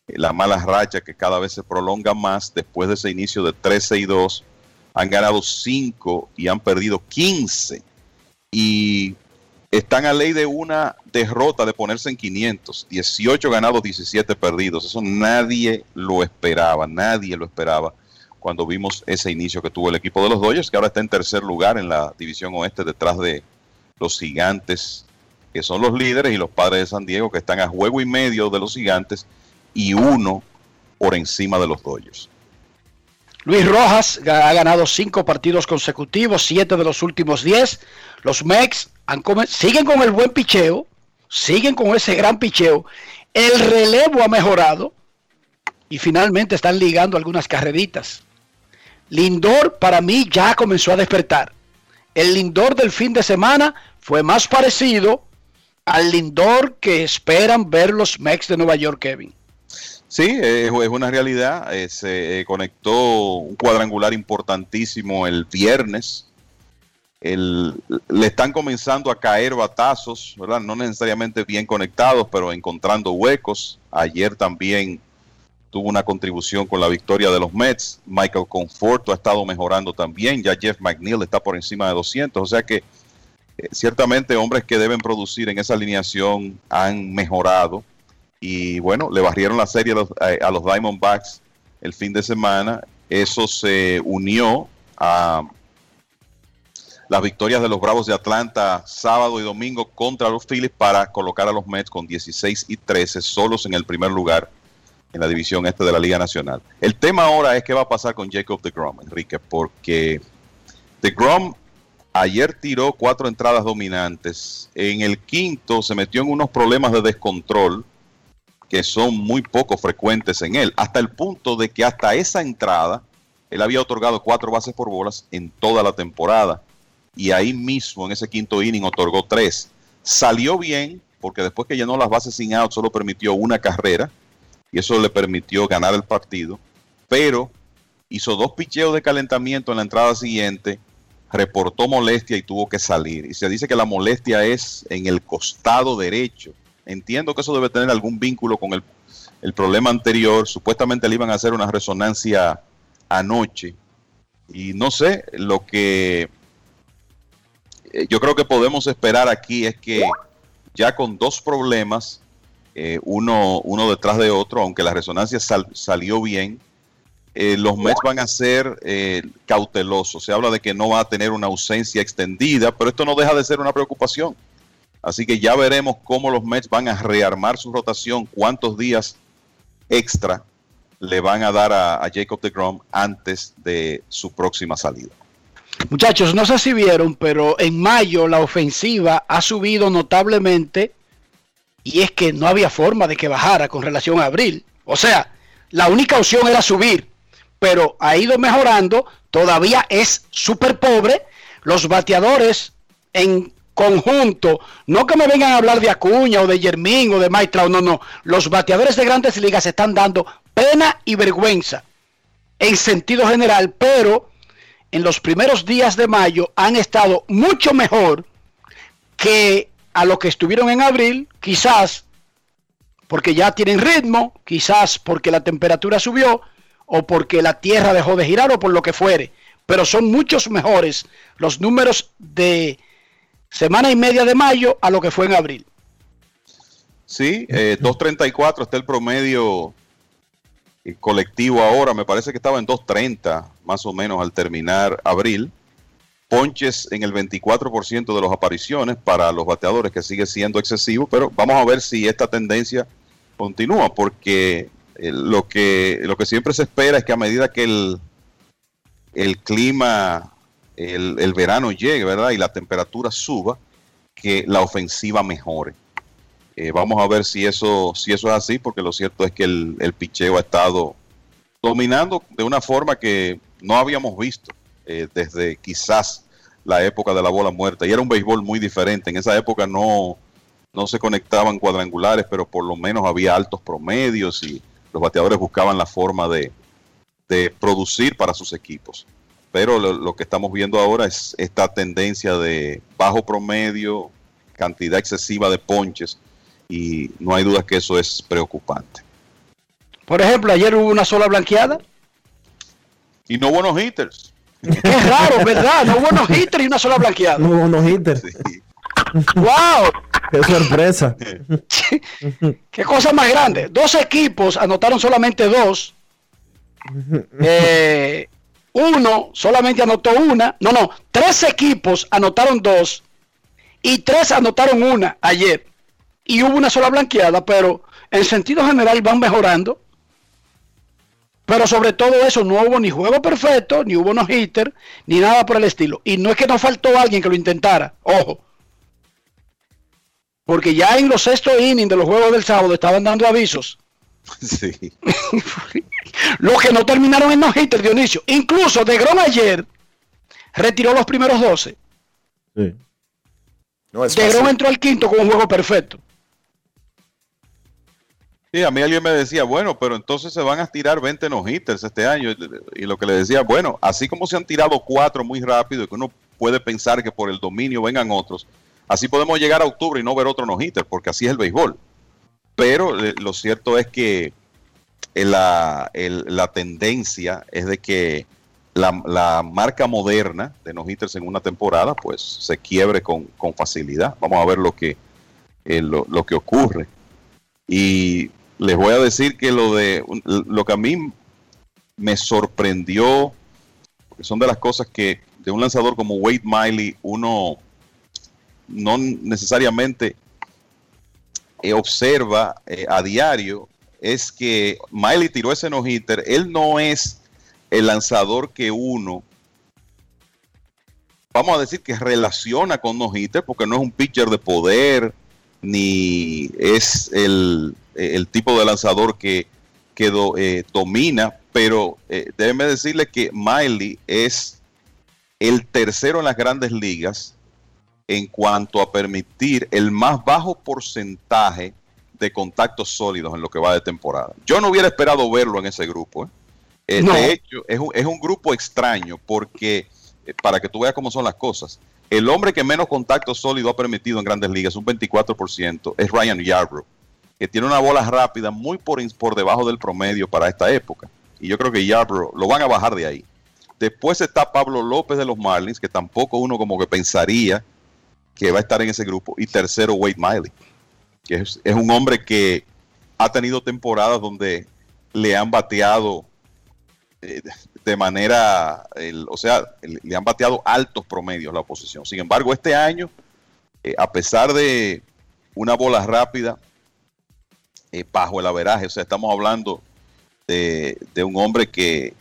la mala racha que cada vez se prolonga más después de ese inicio de 13 y 2, han ganado 5 y han perdido 15. Y están a ley de una derrota de ponerse en 500, 18 ganados, 17 perdidos. Eso nadie lo esperaba, nadie lo esperaba cuando vimos ese inicio que tuvo el equipo de los Dodgers, que ahora está en tercer lugar en la división oeste detrás de los gigantes, que son los líderes, y los padres de San Diego, que están a juego y medio de los gigantes y uno por encima de los Dodgers. Luis Rojas ha ganado cinco partidos consecutivos, siete de los últimos diez. Los Mex siguen con el buen picheo, siguen con ese gran picheo. El relevo ha mejorado y finalmente están ligando algunas carreritas. Lindor para mí ya comenzó a despertar. El Lindor del fin de semana fue más parecido al Lindor que esperan ver los Mex de Nueva York, Kevin. Sí, es, una realidad. Eh, se eh, conectó un cuadrangular importantísimo el viernes. Le están comenzando a caer batazos, ¿verdad? No necesariamente bien conectados, pero encontrando huecos. Ayer también tuvo una contribución con la victoria de los Mets. Michael Conforto ha estado mejorando también. Ya Jeff McNeil está por encima de 200. O sea que eh, ciertamente hombres que deben producir en esa alineación han mejorado. Y bueno, le barrieron la serie a los, a los Diamondbacks el fin de semana. Eso se unió a las victorias de los Bravos de Atlanta sábado y domingo contra los Phillies para colocar a los Mets con 16 y 13 solos en el primer lugar en la división este de la Liga Nacional. El tema ahora es qué va a pasar con Jacob de Grom, Enrique, porque de Grom ayer tiró cuatro entradas dominantes. En el quinto se metió en unos problemas de descontrol que son muy poco frecuentes en él, hasta el punto de que hasta esa entrada él había otorgado cuatro bases por bolas en toda la temporada. Y ahí mismo, en ese quinto inning, otorgó tres. Salió bien, porque después que llenó las bases sin out, solo permitió una carrera y eso le permitió ganar el partido, pero hizo dos picheos de calentamiento en la entrada siguiente, reportó molestia y tuvo que salir. Y se dice que la molestia es en el costado derecho. Entiendo que eso debe tener algún vínculo con el, el problema anterior. Supuestamente le iban a hacer una resonancia anoche. Y no sé, lo que yo creo que podemos esperar aquí es que ya con dos problemas eh, uno, uno detrás de otro, aunque la resonancia salió bien, eh, los Mets van a ser eh, cautelosos. Se habla de que no va a tener una ausencia extendida, pero esto no deja de ser una preocupación. Así que ya veremos cómo los Mets van a rearmar su rotación, cuántos días extra le van a dar a, a Jacob de Grom antes de su próxima salida. Muchachos, no sé si vieron, pero en mayo la ofensiva ha subido notablemente y es que no había forma de que bajara con relación a abril. O sea, la única opción era subir, pero ha ido mejorando, todavía es súper pobre. Los bateadores en conjunto, no que me vengan a hablar de Acuña o de Germín o de Maitrao, no, no, los bateadores de grandes ligas están dando pena y vergüenza en sentido general, pero en los primeros días de mayo han estado mucho mejor que a lo que estuvieron en abril, quizás porque ya tienen ritmo, quizás porque la temperatura subió o porque la tierra dejó de girar o por lo que fuere. Pero son muchos mejores los números de semana y media de mayo a lo que fue en abril. Sí, eh, 2.34 está el promedio eh, colectivo ahora. Me parece que estaba en 2.30 más o menos al terminar abril ponches en el 24% de las apariciones para los bateadores, que sigue siendo excesivo, pero vamos a ver si esta tendencia continúa, porque eh, lo que, lo que siempre se espera es que a medida que el, el clima, el, verano llegue, ¿verdad? Y la temperatura suba, que la ofensiva mejore. Eh, vamos a ver si eso, si eso es así, porque lo cierto es que el, el picheo ha estado dominando de una forma que no habíamos visto eh, desde quizás la época de la bola muerta. Y era un béisbol muy diferente. En esa época no, no se conectaban cuadrangulares, pero por lo menos había altos promedios y los bateadores buscaban la forma de, de producir para sus equipos. Pero lo, lo que estamos viendo ahora es esta tendencia de bajo promedio, cantidad excesiva de ponches, y no hay duda que eso es preocupante. Por ejemplo, ayer hubo una sola blanqueada. Y no buenos hitters. Qué raro, ¿verdad? No hubo unos hitters y una sola blanqueada. No hubo unos hitters. ¡Wow! ¡Qué sorpresa! [LAUGHS] ¡Qué cosa más grande! Dos equipos anotaron solamente dos. Eh, uno solamente anotó una. No, no. Tres equipos anotaron dos. Y tres anotaron una ayer. Y hubo una sola blanqueada, pero en sentido general van mejorando. Pero sobre todo eso, no hubo ni juego perfecto, ni hubo no hitter, ni nada por el estilo. Y no es que nos faltó alguien que lo intentara, ojo. Porque ya en los sexto innings de los juegos del sábado estaban dando avisos. [LAUGHS] Sí. [LAUGHS] los que no terminaron en no hitter, Dionisio. Incluso de Grom ayer retiró los primeros 12. Sí. No es de. Grom entró al quinto con un juego perfecto. Sí, a mí alguien me decía, bueno, pero entonces se van a tirar 20 no hitters este año. Y lo que le decía, bueno, así como se han tirado cuatro muy rápido y que uno puede pensar que por el dominio vengan otros, así podemos llegar a octubre y no ver otro no hitter, porque así es el béisbol. Pero eh, lo cierto es que eh, la, la tendencia es de que la, la marca moderna de no hitters en una temporada, pues se quiebre con, con facilidad. Vamos a ver lo que, eh, lo, lo que ocurre. Y les voy a decir que lo de lo que a mí me sorprendió, porque son de las cosas que de un lanzador como Wade Miley uno no necesariamente eh, observa eh, a diario, es que Miley tiró ese no hitter. Él no es el lanzador que uno vamos a decir que relaciona con no hitter porque no es un pitcher de poder ni es el, el tipo de lanzador que, que do- eh, domina, pero eh, déjenme decirle que Miley es el tercero en las grandes ligas en cuanto a permitir el más bajo porcentaje de contactos sólidos en lo que va de temporada. Yo no hubiera esperado verlo en ese grupo. ¿eh? Eh, No. De hecho, es un, es un grupo extraño porque, eh, para que tú veas cómo son las cosas, el hombre que menos contacto sólido ha permitido en grandes ligas, un 24%, es Ryan Yarbrough, que tiene una bola rápida muy por, por debajo del promedio para esta época. Y yo creo que Yarbrough lo van a bajar de ahí. Después está Pablo López de los Marlins, que tampoco uno como que pensaría que va a estar en ese grupo. Y tercero, Wade Miley, que es, un hombre que ha tenido temporadas donde le han bateado eh, de manera, el- o sea, le le han bateado altos promedios la oposición. Sin embargo, este año, eh, a pesar de una bola rápida eh, bajo el averaje, o sea, estamos hablando de, de un hombre que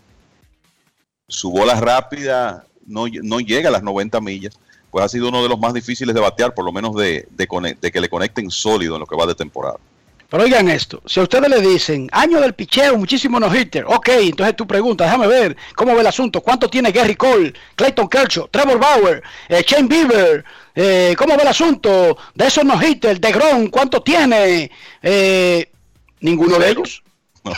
su bola rápida no, no llega a las 90 millas, pues ha sido uno de los más difíciles de batear, por lo menos de, de, de que le conecten sólido en lo que va de temporada. Pero oigan esto, si a ustedes le dicen año del picheo, muchísimo no hitter, ok, entonces tú preguntas, déjame ver cómo ve el asunto, cuánto tiene Gary Cole, Clayton Kershaw, Trevor Bauer, eh, Shane Bieber, eh, cómo ve el asunto de esos no hitters, de Grom, cuánto tiene, Eh, ninguno de ellos. [LAUGHS]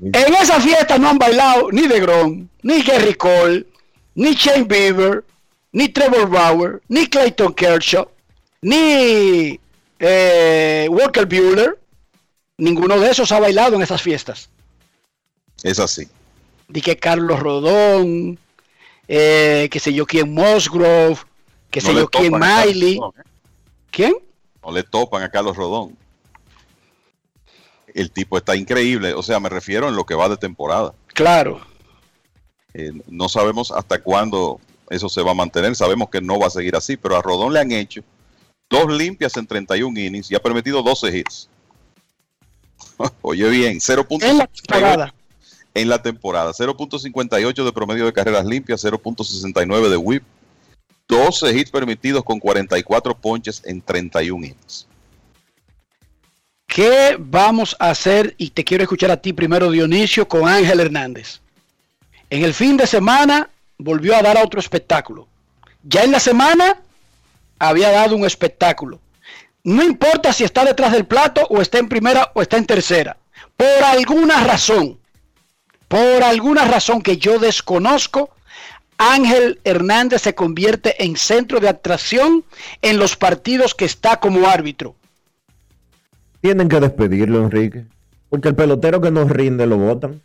En esa fiesta no han bailado ni de Grom, ni Gary Cole, ni Shane Bieber, ni Trevor Bauer, ni Clayton Kershaw, ni eh, Walker Bueller. Ninguno de esos ha bailado en esas fiestas. Es así. Di que Carlos Rodón, eh, que sé yo quién Musgrove, que sé No le yo quién Miley. Rodón, ¿eh? ¿Quién? No le topan a Carlos Rodón. El tipo está increíble, o sea, me refiero en lo que va de temporada. Claro. Eh, no sabemos hasta cuándo eso se va a mantener, sabemos que no va a seguir así, pero a Rodón le han hecho dos limpias en 31 innings y ha permitido 12 hits. [LAUGHS] Oye bien, 0.58 En la temporada. En la temporada, 0.58 de promedio de carreras limpias, 0.69 de whip, 12 hits permitidos con 44 ponches en 31 innings. ¿Qué vamos a hacer? Y te quiero escuchar a ti primero, Dionisio, con Ángel Hernández. En el fin de semana volvió a dar otro espectáculo. Ya en la semana había dado un espectáculo. No importa si está detrás del plato o está en primera o está en tercera. Por alguna razón, por alguna razón que yo desconozco, Ángel Hernández se convierte en centro de atracción en los partidos que está como árbitro. Tienen que despedirlo, Enrique. Porque el pelotero que nos rinde lo votan.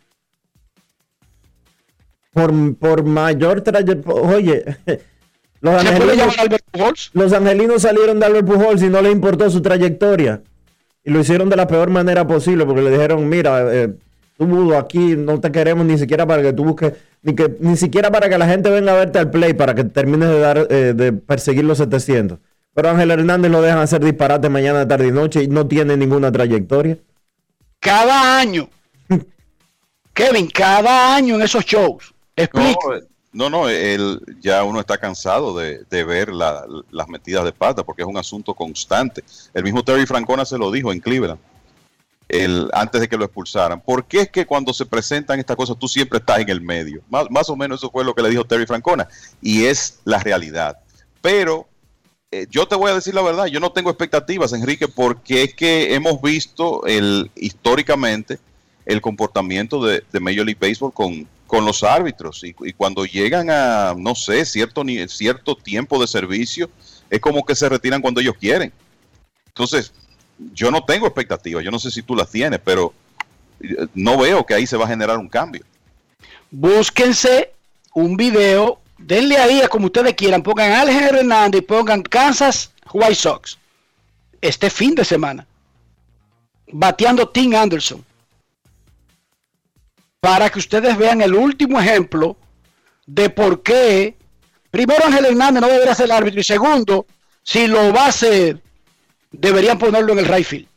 Por, por mayor trayectoria. Oye, [LAUGHS] los angelinos, los angelinos salieron de Albert Pujols y no les importó su trayectoria. Y lo hicieron de la peor manera posible porque le dijeron, mira, eh, tú aquí no te queremos ni siquiera para que tú busques, ni, que, ni siquiera para que la gente venga a verte al play para que termines de, dar, eh, de perseguir los 700. Pero Ángel Hernández lo dejan hacer disparate mañana, tarde y noche y no tiene ninguna trayectoria. Cada año. [LAUGHS] Kevin, cada año en esos shows. Explica. No, no, él, ya uno está cansado de, ver las metidas de pata porque es un asunto constante. El mismo Terry Francona se lo dijo en Cleveland el, antes de que lo expulsaran. ¿Por qué es que cuando se presentan estas cosas tú siempre estás en el medio? Más, o menos eso fue lo que le dijo Terry Francona y es la realidad. Pero eh, yo te voy a decir la verdad, yo no tengo expectativas, Enrique, porque es que hemos visto el, históricamente el comportamiento de, de Major League Baseball con, con los árbitros y, cuando llegan a, no sé, cierto, cierto tiempo de servicio, es como que se retiran cuando ellos quieren. Entonces, yo no tengo expectativas, yo no sé si tú las tienes, pero eh, no veo que ahí se va a generar un cambio. Búsquense un video, denle ahí a como ustedes quieran, pongan Ángel Hernández y pongan Kansas White Sox este fin de semana, bateando Tim Anderson para que ustedes vean el último ejemplo de por qué, primero Ángel Hernández no debería ser el árbitro y segundo, si lo va a hacer, deberían ponerlo en el right field.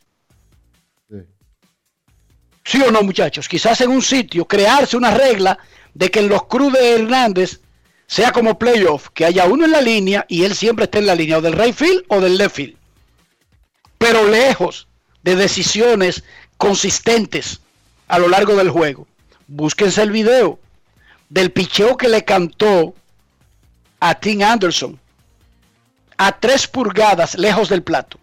Sí. o no, muchachos? Quizás en un sitio crearse una regla de que en los cruz de Hernández sea como playoff, que haya uno en la línea y él siempre esté en la línea o del right field o del left field. Pero lejos de decisiones consistentes a lo largo del juego búsquense el video del picheo que le cantó a Tim Anderson a tres pulgadas lejos del plato.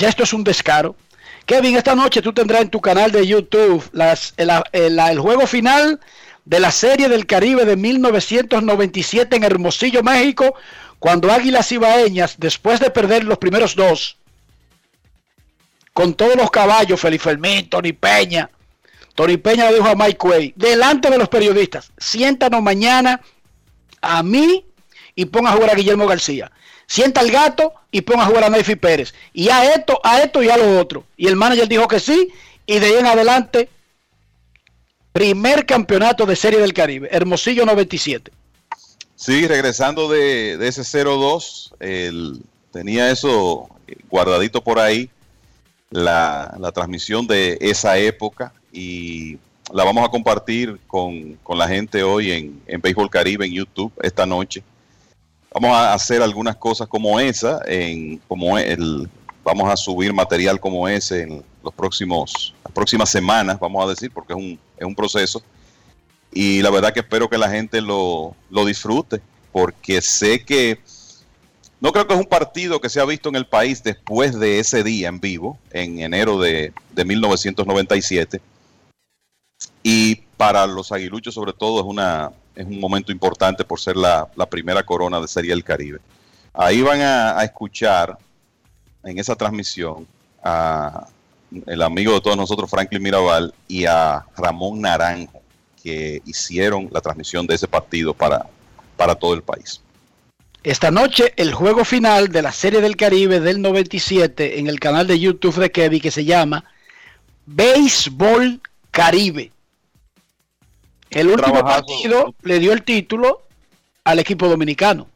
Que esto es un descaro. Kevin, esta noche tú tendrás en tu canal de YouTube las, el, juego final de la Serie del Caribe de 1997 en Hermosillo, México, cuando Águilas Ibaeñas, después de perder los primeros dos, con todos los caballos, Felipe Fermín, Tony Peña. Tony Peña le dijo a Mike Way, delante de los periodistas, siéntanos mañana a mí y ponga a jugar a Guillermo García. Sienta al gato y ponga a jugar a Neyfi Pérez. Y a esto, a esto y a lo otro. Y el manager dijo que sí. Y de ahí en adelante, primer campeonato de Serie del Caribe. Hermosillo 97. Sí, regresando de, de ese 0-2, tenía eso guardadito por ahí la, transmisión de esa época y la vamos a compartir con, la gente hoy en, en Béisbol Caribe en YouTube esta noche. Vamos a hacer algunas cosas como esa, en, como el, vamos a subir material como ese en los próximos, las próximas semanas, vamos a decir, porque es un, es un proceso. Y la verdad que espero que la gente lo, lo disfrute, porque sé que no creo que es un partido que se ha visto en el país después de ese día en vivo, en enero de, 1997. Y para los aguiluchos sobre todo es, una, es un momento importante por ser la, primera corona de Serie del Caribe. Ahí van a, escuchar en esa transmisión a el amigo de todos nosotros, Franklin Mirabal, y a Ramón Naranjo, que hicieron la transmisión de ese partido para, para todo el país. Esta noche el juego final de la Serie del Caribe del 97 en el canal de YouTube de Kevin que se llama Béisbol Caribe. El último partido le dio el título al equipo dominicano.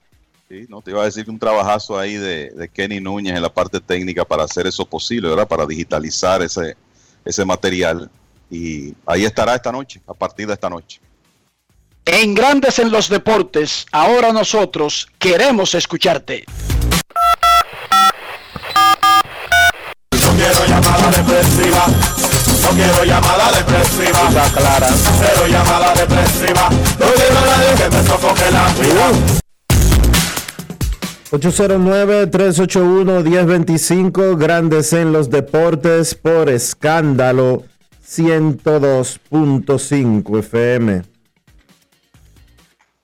Sí, no te iba a decir que un trabajazo ahí de, Kenny Núñez en la parte técnica para hacer eso posible, ¿verdad? Para digitalizar ese, ese material. Y ahí estará esta noche, a partir de esta noche. En Grandes en los Deportes, ahora nosotros queremos escucharte. No quiero llamada depresiva. No quiero llamada depresiva. Está clara. Cero llamada depresiva. No quiero nadie que me sofoque la vida. 809-381-1025, Grandes en los Deportes por escándalo 102.5 FM.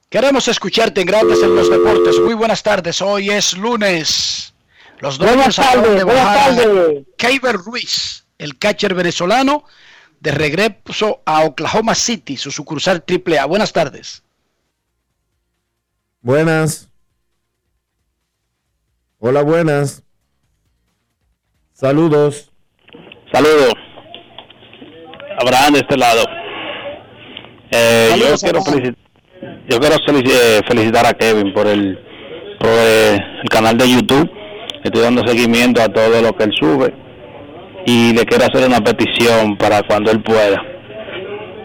Queremos escucharte en Grandes en los Deportes. Muy buenas tardes. Hoy es lunes. Los Dodgers de bajar a Keiber Ruiz, el catcher venezolano, de regreso a Oklahoma City, su sucursal AAA. Buenas tardes. Buenas. Hola, buenas. Saludos. Saludos. Abraham de este lado. Eh, yo, quiero felicitar, yo quiero eh, felicitar a Kevin por el, por el canal de YouTube. Estoy dando seguimiento a todo lo que él sube y le quiero hacer una petición para cuando él pueda.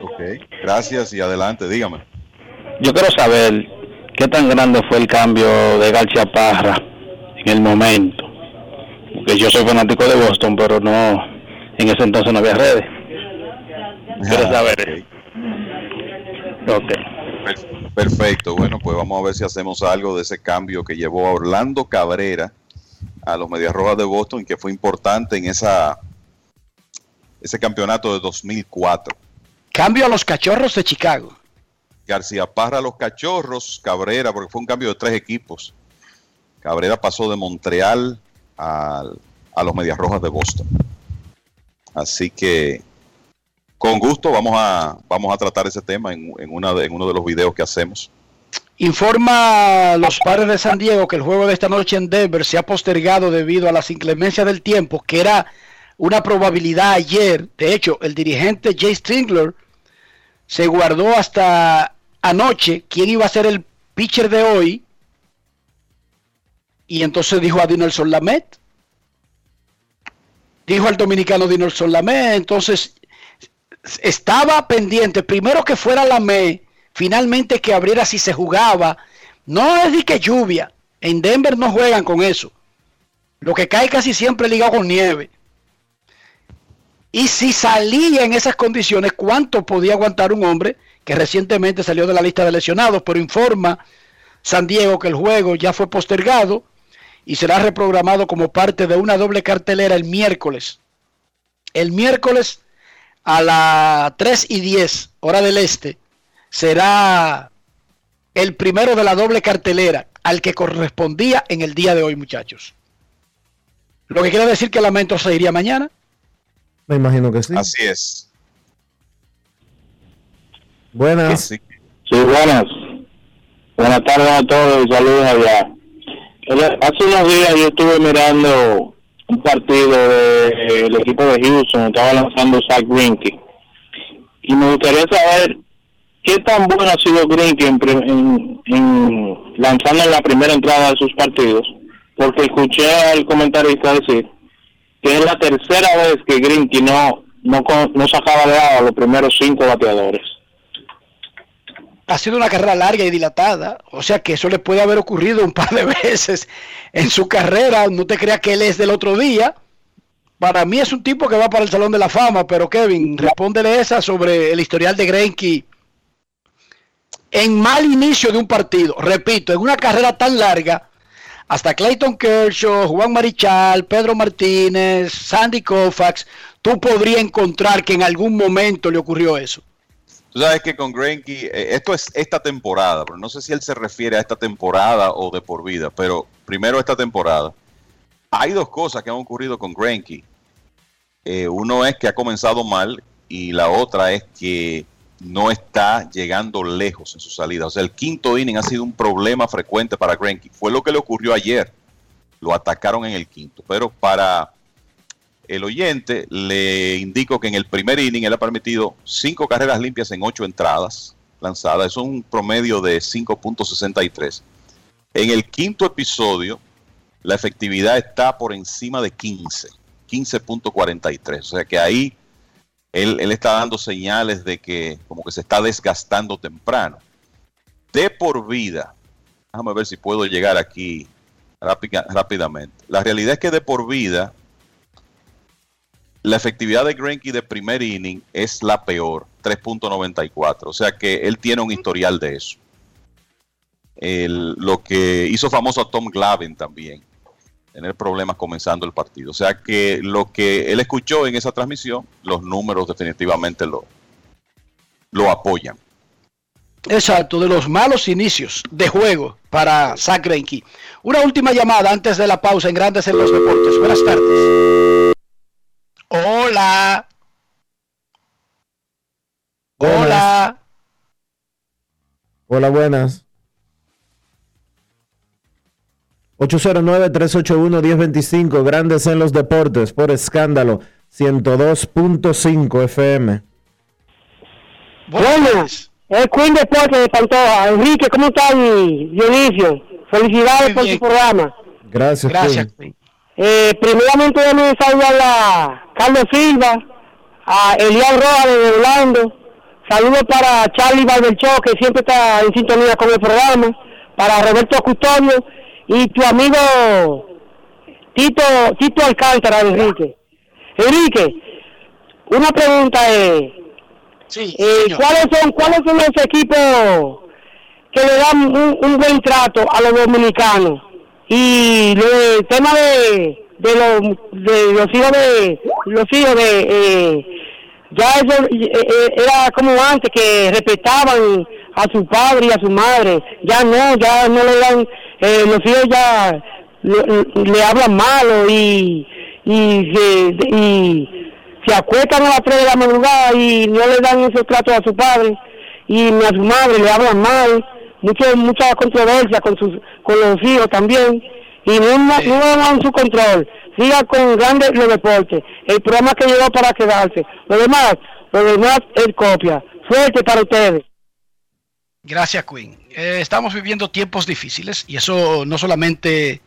Ok, gracias y adelante, dígame. Yo quiero saber qué tan grande fue el cambio de García Parra en el momento. Porque yo soy fanático de Boston, pero no, en ese entonces no había redes. Quiero saber. Ok. Perfecto, bueno, pues vamos a ver si hacemos algo de ese cambio que llevó a Orlando Cabrera a los Medias Rojas de Boston que fue importante en esa ese campeonato de 2004. Cambio a los Cachorros de Chicago. García Parra a los Cachorros, Cabrera, porque fue un cambio de tres equipos. Cabrera pasó de Montreal a, a los Medias Rojas de Boston. Así que con gusto vamos a, vamos a tratar ese tema en, en, una de, en uno de los videos que hacemos. Informa los padres de San Diego que el juego de esta noche en Denver se ha postergado debido a las inclemencias del tiempo, que era una probabilidad ayer. De hecho, el dirigente Jay Stringler se guardó hasta anoche quién iba a ser el pitcher de hoy. Y entonces dijo a Dinelson Lamet. Dijo al dominicano Dinelson Lamet. Entonces estaba pendiente primero que fuera Lamet finalmente que abriera si se jugaba. No es de que lluvia. En Denver no juegan con eso. Lo que cae casi siempre ligado con nieve. Y si salía en esas condiciones, ¿cuánto podía aguantar un hombre que recientemente salió de la lista de lesionados? Pero informa San Diego que el juego ya fue postergado y será reprogramado como parte de una doble cartelera el miércoles. El miércoles a las 3 y 10, hora del este, será el primero de la doble cartelera al que correspondía en el día de hoy, muchachos. Lo que quiere decir que Lamento se iría mañana. Me imagino que sí. Así es. Buenas. Sí, buenas. Buenas tardes a todos y saludos allá. Hace unos días yo estuve mirando un partido del equipo de Houston, estaba lanzando Zach Greinke. Y me gustaría saber ¿Qué tan bueno ha sido Greinke en, en, lanzando en la primera entrada de sus partidos? Porque escuché al comentarista decir que es la tercera vez que Greinke no, no, no sacaba de a los primeros cinco bateadores. Ha sido una carrera larga y dilatada, o sea que eso le puede haber ocurrido un par de [LAUGHS] veces en su carrera. No te creas que él es del otro día. Para mí es un tipo que va para el Salón de la Fama, pero Kevin, respóndele esa sobre el historial de Greinke en mal inicio de un partido. Repito, en una carrera tan larga, hasta Clayton Kershaw, Juan Marichal, Pedro Martínez, Sandy Koufax, tú podrías encontrar que en algún momento le ocurrió eso. Tú sabes que con Greinke, eh, esto es esta temporada, pero no sé si él se refiere a esta temporada o de por vida, pero primero esta temporada. Hay dos cosas que han ocurrido con Greinke. Eh, uno es que ha comenzado mal y la otra es que no está llegando lejos en su salida. O sea, el quinto inning ha sido un problema frecuente para Greinke. Fue lo que le ocurrió ayer. Lo atacaron en el quinto. Pero para el oyente, le indico que en el primer inning él ha permitido cinco carreras limpias en ocho entradas lanzadas. Eso es un promedio de 5.63. En el quinto episodio, la efectividad está por encima de 15, 15.43. O sea que ahí él, está dando señales de que como que se está desgastando temprano. De por vida, déjame ver si puedo llegar aquí rápidamente. La realidad es que de por vida, la efectividad de Greinke de primer inning es la peor, 3.94. O sea que él tiene un historial de eso. lo que hizo famoso a Tom Glavin también, tener problemas comenzando el partido. O sea que lo que él escuchó en esa transmisión, los números definitivamente lo, lo apoyan. Exacto, de los malos inicios de juego para Zach Greinke. Una última llamada antes de la pausa en Grandes en los Deportes. Buenas tardes. Hola. Hola. Hola, buenas. 809-381-1025, Grandes en los Deportes, por escándalo, 102.5 FM. Buenas. Es Queen Deportes de Pantoja. Enrique, ¿cómo estás, Dionisio? Felicidades por tu programa. Gracias, Queen. Eh, primeramente, déjame saludar a Carlos Silva, a Elian Rojas de Orlando. Saludos para Charlie Barberchó, que siempre está en sintonía con el programa. Para Roberto Custodio y tu amigo Tito, Tito Alcántara, Enrique. Enrique, una pregunta es, eh, ¿cuáles son cuáles son los equipos que le dan un, un buen trato a los dominicanos? Y del tema de, de, los, de los hijos de los hijos de eh, ya eso eh, eh, era como antes que respetaban a su padre y a su madre. Ya no ya no le dan eh, los hijos ya le, le hablan malo y y se, y se acuestan a las 3 de la madrugada y no le dan esos tratos a su padre. Y ni a su madre le hablan mal. Mucho mucha controversia con sus con los hijos también. Y no, no, no dan su control. Siga con grandes los deportes. El programa que llegó para quedarse. Lo demás lo demás es copia. Suerte para ustedes Gracias, Queen. Eh, estamos viviendo tiempos difíciles y eso no solamente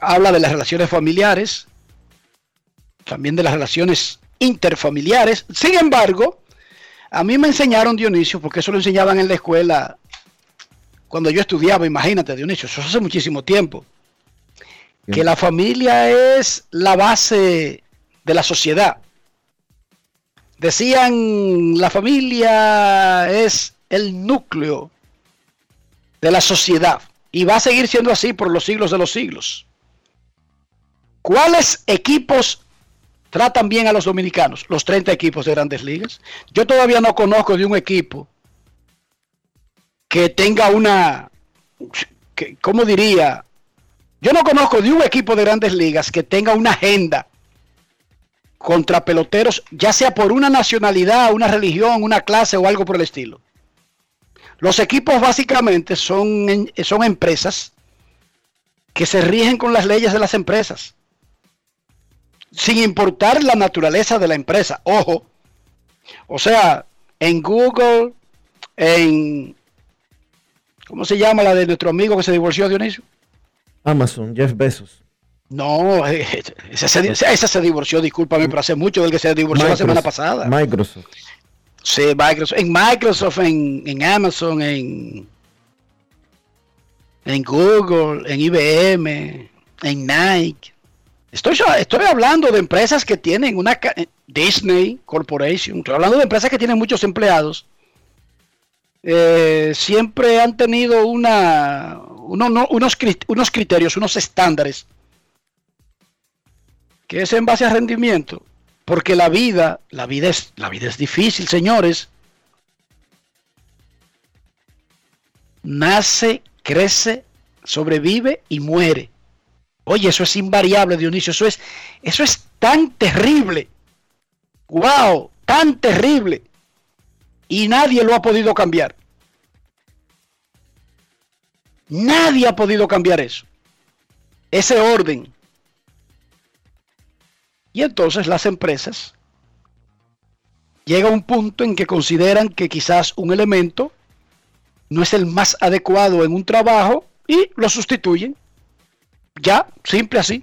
habla de las relaciones familiares, también de las relaciones interfamiliares. Sin embargo, a mí me enseñaron, Dionisio, porque eso lo enseñaban en la escuela cuando yo estudiaba, imagínate, Dionisio, eso hace muchísimo tiempo, que la familia es la base de la sociedad. Decían, la familia es el núcleo de la sociedad y va a seguir siendo así por los siglos de los siglos. ¿Cuáles equipos tratan bien a los dominicanos? Los 30 equipos de grandes ligas. Yo todavía no conozco de un equipo que tenga una, que, ¿cómo diría? Yo no conozco de un equipo de grandes ligas que tenga una agenda contra peloteros, ya sea por una nacionalidad, una religión, una clase o algo por el estilo. Los equipos básicamente son, son empresas que se rigen con las leyes de las empresas, sin importar la naturaleza de la empresa. Ojo, o sea, en Google, en... ¿Cómo se llama la de nuestro amigo que se divorció, Dionisio? Amazon, Jeff Bezos. No, eh, ese se, ese se divorció, discúlpame, pero hace mucho del que se divorció la semana pasada. Microsoft. Sí, Microsoft, en Microsoft, en, en Amazon, en, en Google, en IBM, en Nike. Estoy, estoy hablando de empresas que tienen una eh, Disney Corporation, estoy hablando de empresas que tienen muchos empleados. Eh, siempre han tenido una, uno- no- unos, unos criterios, unos estándares, que es en base a rendimiento. Porque la vida, la vida es, la vida es difícil, señores. Nace, crece, sobrevive y muere. Oye, eso es invariable, Dionisio. Eso es, eso es tan terrible. Wow, tan terrible. Y nadie lo ha podido cambiar. Nadie ha podido cambiar eso. Ese orden. Y entonces las empresas llega a un punto en que consideran que quizás un elemento no es el más adecuado en un trabajo y lo sustituyen. Ya, simple así.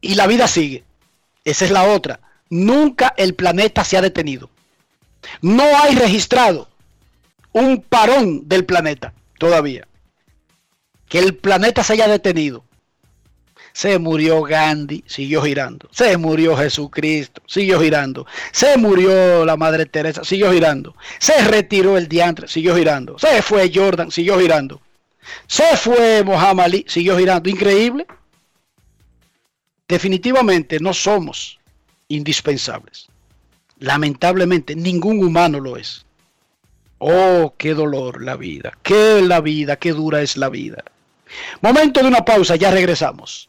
Y la vida sigue. Esa es la otra. Nunca el planeta se ha detenido. No hay registrado un parón del planeta todavía. Que el planeta se haya detenido. Se murió Gandhi, siguió girando. Se murió Jesucristo, siguió girando. Se murió la Madre Teresa, siguió girando. Se retiró el diantre, siguió girando. Se fue Jordan, siguió girando. Se fue Mohamed Ali, siguió girando. Increíble. Definitivamente no somos indispensables. Lamentablemente, ningún humano lo es. Oh, qué dolor la vida. Qué la vida, qué dura es la vida. Momento de una pausa, ya regresamos.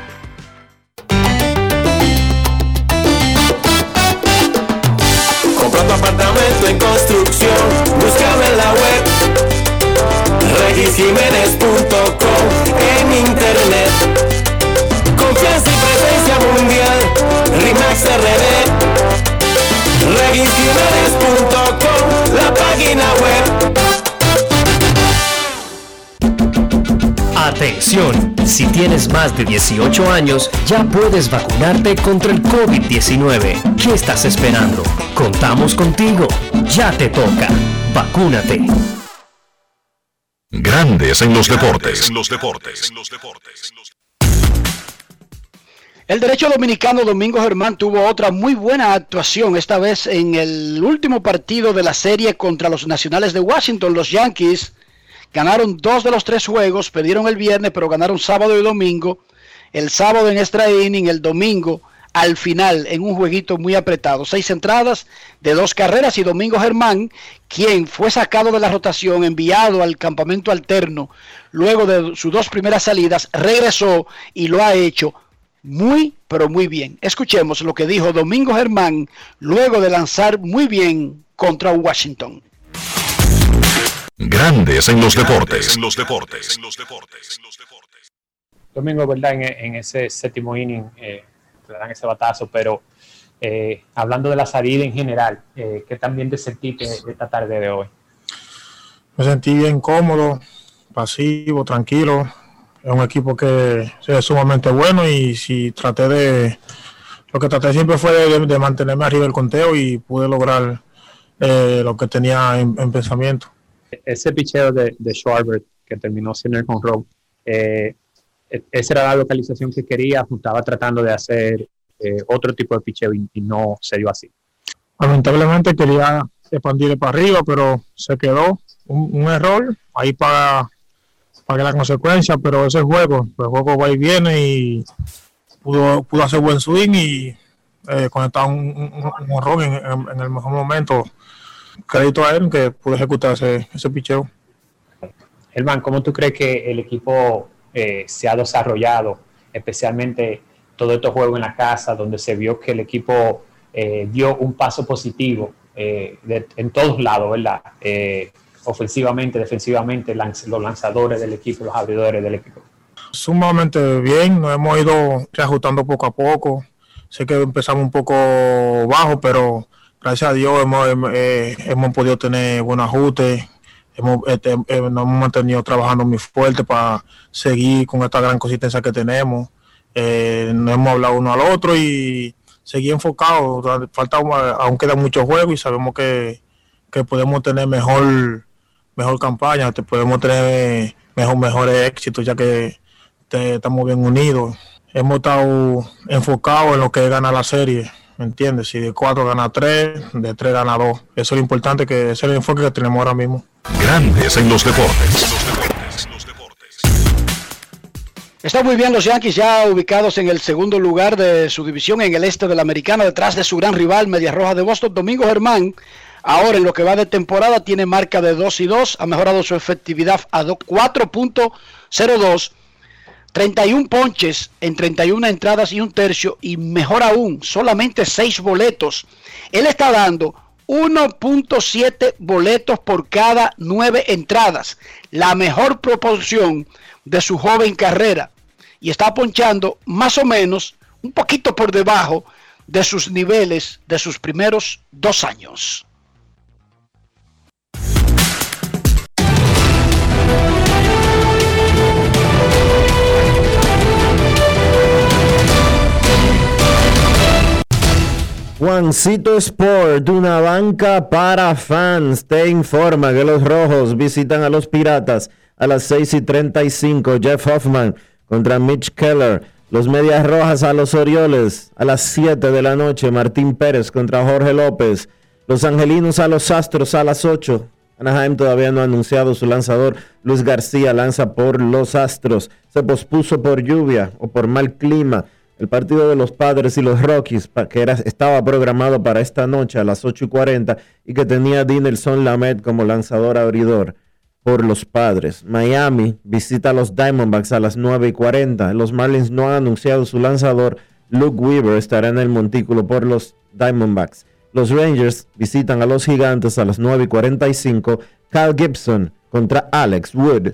Regisjiménez.com en internet. Confianza y presencia mundial, RIMAX RD. Regisjiménez.com, la página web. Atención, si tienes más de 18 años, ya puedes vacunarte contra el COVID-19. ¿Qué estás esperando? Contamos contigo. Ya te toca. Vacúnate. Grandes en los deportes. En los deportes. El derecho dominicano Domingo Germán tuvo otra muy buena actuación, esta vez en el último partido de la serie contra los Nacionales de Washington, los Yankees Ganaron dos de los tres juegos, perdieron el viernes, pero ganaron sábado y domingo. El sábado en extra inning, el domingo al final en un jueguito muy apretado. Seis entradas de dos carreras y Domingo Germán, quien fue sacado de la rotación, enviado al campamento alterno luego de sus dos primeras salidas, regresó y lo ha hecho muy, pero muy bien. Escuchemos lo que dijo Domingo Germán luego de lanzar muy bien contra Washington. Grandes en los deportes. En los deportes. Domingo, ¿verdad? En, ese séptimo inning eh, te dan ese batazo, pero eh, hablando de la salida en general, eh, ¿qué también te sentiste esta tarde de hoy? Me sentí bien cómodo, pasivo, tranquilo. Es un equipo que es sumamente bueno y si traté de. Lo que traté siempre fue de, mantenerme arriba del conteo y pude lograr eh, lo que tenía en pensamiento ese picheo de, de Schwarber que terminó siendo el control, eh, e, esa era la localización que quería, estaba tratando de hacer eh, otro tipo de picheo y, no se dio así. Lamentablemente quería expandir para arriba, pero se quedó un, error ahí para, para la consecuencia, pero ese juego, el juego va y viene y pudo, pudo hacer buen swing y eh, conectar un, un, error en, el mejor momento crédito a él que pudo ejecutar ese, ese picheo. Germán, ¿cómo tú crees que el equipo eh, se ha desarrollado, especialmente todo estos juegos en la casa, donde se vio que el equipo eh, dio un paso positivo eh, en todos lados, ¿verdad? ofensivamente, defensivamente, los lanzadores del equipo, los abridores del equipo. Sumamente bien, nos hemos ido reajustando poco a poco. Sé que empezamos un poco bajo, pero gracias a Dios hemos, eh, hemos podido tener buenos ajustes, hemos, este, eh, hemos mantenido trabajando muy fuerte para seguir con esta gran consistencia que tenemos. Eh, nos hemos hablado uno al otro y seguir enfocados. Falta, aún quedan muchos juegos y sabemos que, podemos tener mejor, mejor campaña, podemos tener mejor, mejores éxitos ya que estamos bien unidos. Hemos estado enfocados en lo que es ganar la serie ¿me entiendes? Si de 4 gana 3, de 3 gana 2. Eso es lo importante, que es el enfoque que tenemos ahora mismo. Grandes en los deportes. Están muy bien los Yankees ya ubicados en el segundo lugar de su división en el este de la Americana, detrás de su gran rival Media Roja de Boston, Domingo Germán. Ahora en lo que va de temporada tiene marca de 2 y 2, ha mejorado su efectividad a 4.02 31 ponches en 31 entradas y un tercio y mejor aún, solamente 6 boletos. Él está dando 1.7 boletos por cada 9 entradas, la mejor proporción de su joven carrera. y está ponchando más o menos un poquito por debajo de sus niveles de sus primeros dos años. Juancito Sport, una banca para fans, te informa que los rojos visitan a los piratas a las 6 y 35. Jeff Hoffman contra Mitch Keller. Los Medias Rojas a los Orioles a las 7 de la noche. Martín Pérez contra Jorge López. Los Angelinos a los Astros a las 8. Anaheim todavía no ha anunciado su lanzador. Luis García lanza por los Astros. Se pospuso por lluvia o por mal clima el partido de los Padres y los Rockies, que era, estaba programado para esta noche a las 8 y 40 y que tenía Dinelson Lamet como lanzador abridor por los Padres. Miami visita a los Diamondbacks a las 9 y 40. Los Marlins no han anunciado su lanzador. Luke Weaver estará en el montículo por los Diamondbacks. Los Rangers visitan a los Gigantes a las 9 y 45. Kyle Gibson contra Alex Wood.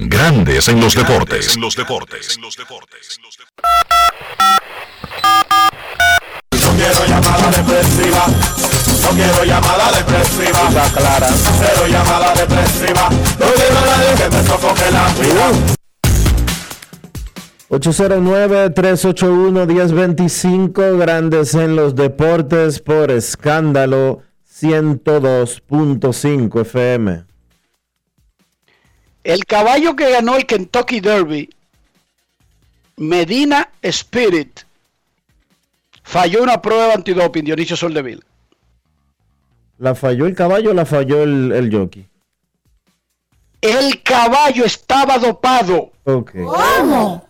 Grandes en los deportes. En los deportes. No quiero llamada depresiva. No quiero llamada depresiva. Está clara. Cero llamada depresiva. No quiero nadie que me sofoque la vida. 809-381-1025, grandes en los deportes por escándalo 102.5 FM. El caballo que ganó el Kentucky Derby, Medina Spirit, falló una prueba antidoping, Dionisio Soldeville. ¿La falló el caballo o la falló el, el jockey? El caballo estaba dopado. Okay. ¿Cómo?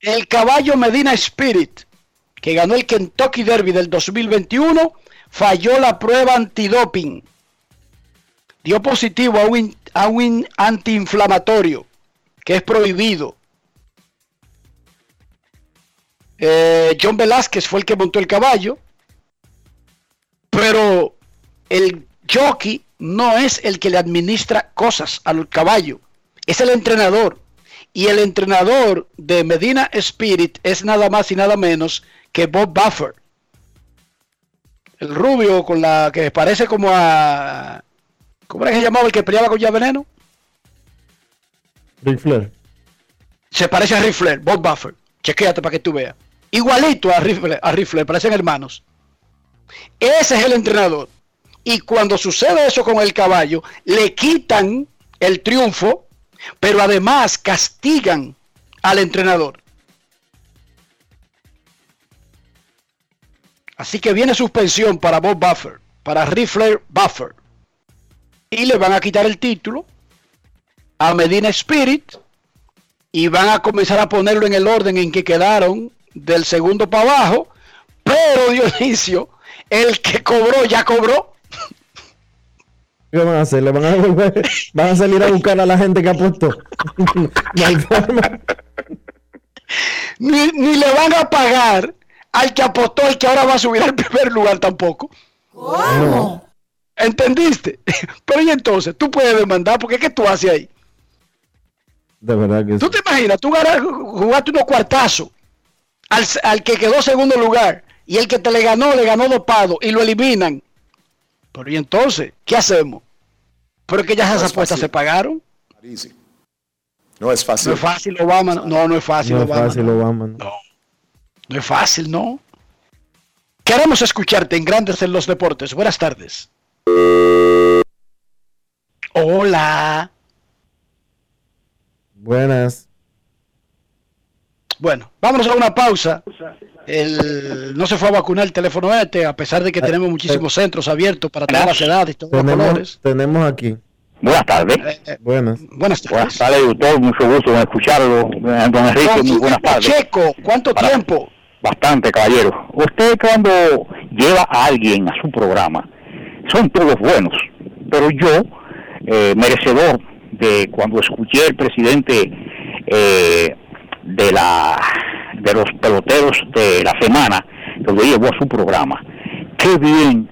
El caballo Medina Spirit, que ganó el Kentucky Derby del 2021, falló la prueba antidoping. Dio positivo a un, a un antiinflamatorio, que es prohibido. Eh, John Velázquez fue el que montó el caballo, pero el jockey no es el que le administra cosas al caballo, es el entrenador. Y el entrenador de Medina Spirit es nada más y nada menos que Bob Buffer. El rubio con la que parece como a... ¿Cómo era que se llamaba el que peleaba con ya veneno? Ric Flair. Se parece a Ric Flair, Bob Buffer. Chequéate para que tú veas. Igualito a Ric Flair, a Ric Flair, parecen hermanos. Ese es el entrenador. Y cuando sucede eso con el caballo, le quitan el triunfo, pero además castigan al entrenador. Así que viene suspensión para Bob Buffer, para Riffler Buffer. Y le van a quitar el título a Medina Spirit y van a comenzar a ponerlo en el orden en que quedaron del segundo para abajo. Pero Dionisio, el que cobró ya cobró. [LAUGHS] ¿Qué van a hacer? ¿Le van a devolver? ¿Van a salir a buscar a la gente que apostó? [LAUGHS] no. Ni, ni, le van a pagar al que apostó y que ahora va a subir al primer lugar tampoco. ¿Cómo? ¿Entendiste? [LAUGHS] Pero y entonces, tú puedes demandar porque ¿qué tú haces ahí? De verdad que ¿Tú te imaginas? Tú ganas, jugaste unos cuartazos al, al que quedó segundo lugar y el que te le ganó, le ganó dopado y lo eliminan. Pero y entonces, ¿qué hacemos? Pero que ya esas No apuestas se pagaron. No es fácil. No es fácil, Obama. No, no es fácil, no es Obama. fácil, no. Obama. ¿no? No es fácil, ¿no? Queremos escucharte en Grandes en los Deportes. Buenas tardes. Hola. Buenas. Bueno, vámonos a una pausa. El, no se fue a vacunar el teléfono este, a pesar de que tenemos muchísimos centros abiertos para todas las edades y todos los colores. Tenemos, tenemos aquí. Buenas tardes. Buenas. Buenas tardes. Buenas tardes, doctor. Mucho gusto en escucharlo. Eh, Don Enrique, muy buenas tardes. Checo, ¿cuánto Para- tiempo? Bastante, caballero. Usted cuando lleva a alguien a su programa, son todos buenos, pero yo, eh, merecedor de cuando escuché el presidente eh, de la de los peloteros de la semana, lo llevó a su programa. Qué bien,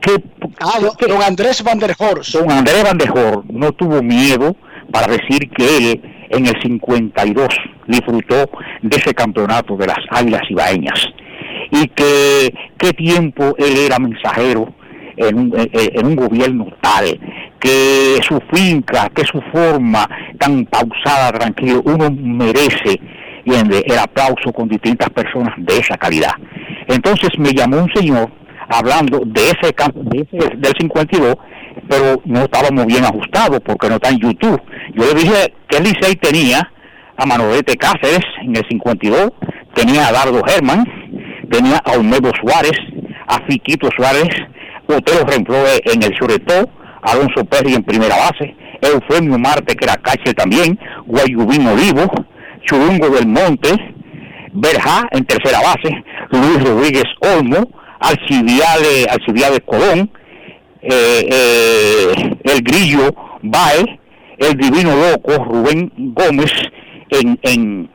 qué Ah, don, don Andrés Van der Horst. Don Andrés Van der Horst no tuvo miedo para decir que él en el 52 disfrutó de ese campeonato de las Águilas Ibaeñas y que qué tiempo él era mensajero en un, en- un gobierno tal, que su finca, que su forma tan pausada, tranquilo, uno merece el aplauso con distintas personas de esa calidad. Entonces me llamó un señor hablando de ese campo, de ese- del 52, pero no estábamos bien ajustados porque no está en YouTube. Yo le dije que Licey tenía a Manolete Cáceres en el 52, tenía a Dardo Germán, tenía a Olmedo Suárez, a Fiquito Suárez, Otero Renfroe en el Choretó, Alonso Perry en primera base, Eufemio Marte que era catcher también, Guayubín Olivo, Churungo del Monte, Berja en tercera base, Luis Rodríguez Olmo, Alcibiade, Alcibiade Colón, eh, eh, el Grillo Bae, el Divino Loco, Rubén Gómez, en, en,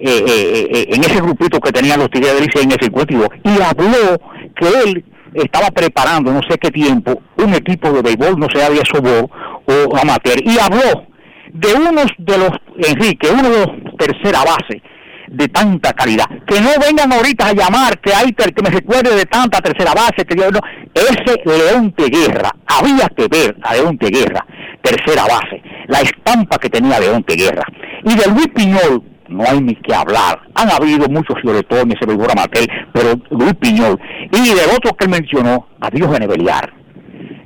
eh, eh, en ese grupito que tenían los Tigres del Licey en el 52, y habló que él estaba preparando no sé qué tiempo un equipo de béisbol, no sé había sobor o amateur, y habló de unos de los, Enrique, uno de los tercera base de tanta calidad. Que no vengan ahorita a llamar que hay que me recuerde de tanta tercera base que yo no. Ese León de Guerra, había que ver a León de Guerra, tercera base, la estampa que tenía León de Guerra. Y de Luis Piñol, no hay ni que hablar. Han habido muchos fioretones, ese béisbol amateur, pero Luis Piñol. Y del otro que él mencionó, a Diógenes Beliar.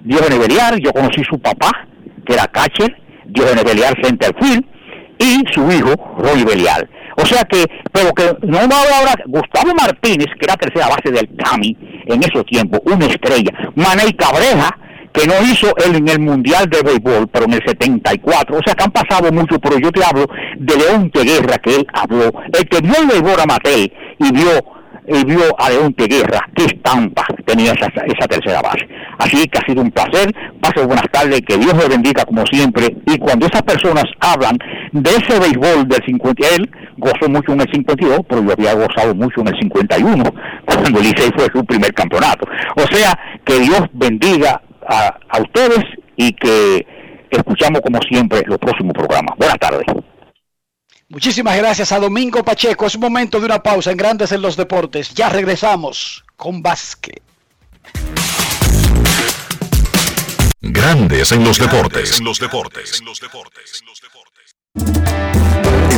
Diógenes Beliar, yo conocí su papá, que era catcher, Diógenes Beliar centerfield, y su hijo, Roy Belial. O sea que, pero que no me ahora, Gustavo Martínez, que era tercera base del CAMI en esos tiempos, una estrella. Maney Cabreja, que no hizo él en el Mundial de Béisbol, pero en el 74. O sea que han pasado mucho, pero yo te hablo de León Guerra, que él habló. El que vio el béisbol amateur y vio y vio a León Guerra, qué estampa tenía esa, esa tercera base. Así que ha sido un placer, pase buenas tardes, que Dios le bendiga como siempre, y cuando esas personas hablan de ese béisbol del 50, él gozó mucho en el 52, pero yo había gozado mucho en el 51, [LAUGHS] cuando Licey fue su primer campeonato. O sea, que Dios bendiga a, a ustedes y que escuchamos como siempre los próximos programas. Buenas tardes. Muchísimas gracias a Domingo Pacheco. Es momento de una pausa en Grandes en los Deportes. Ya regresamos con Vázquez. Grandes en los deportes. En los deportes. En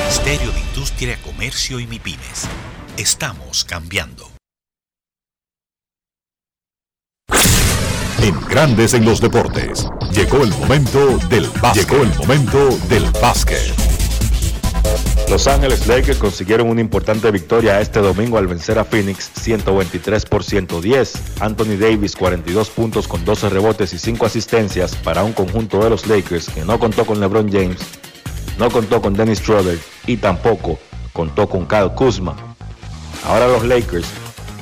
Ministerio de Industria, Comercio y MIPIMES. Estamos cambiando. en Grandes en los Deportes. Llegó el momento del básquet. Llegó el momento del básquet. Los Ángeles Lakers consiguieron una importante victoria este domingo al vencer a Phoenix 123 por 110. Anthony Davis 42 puntos con 12 rebotes y 5 asistencias para un conjunto de los Lakers que no contó con LeBron James, no contó con Dennis Schroeder y tampoco contó con Kyle Kuzma. Ahora los Lakers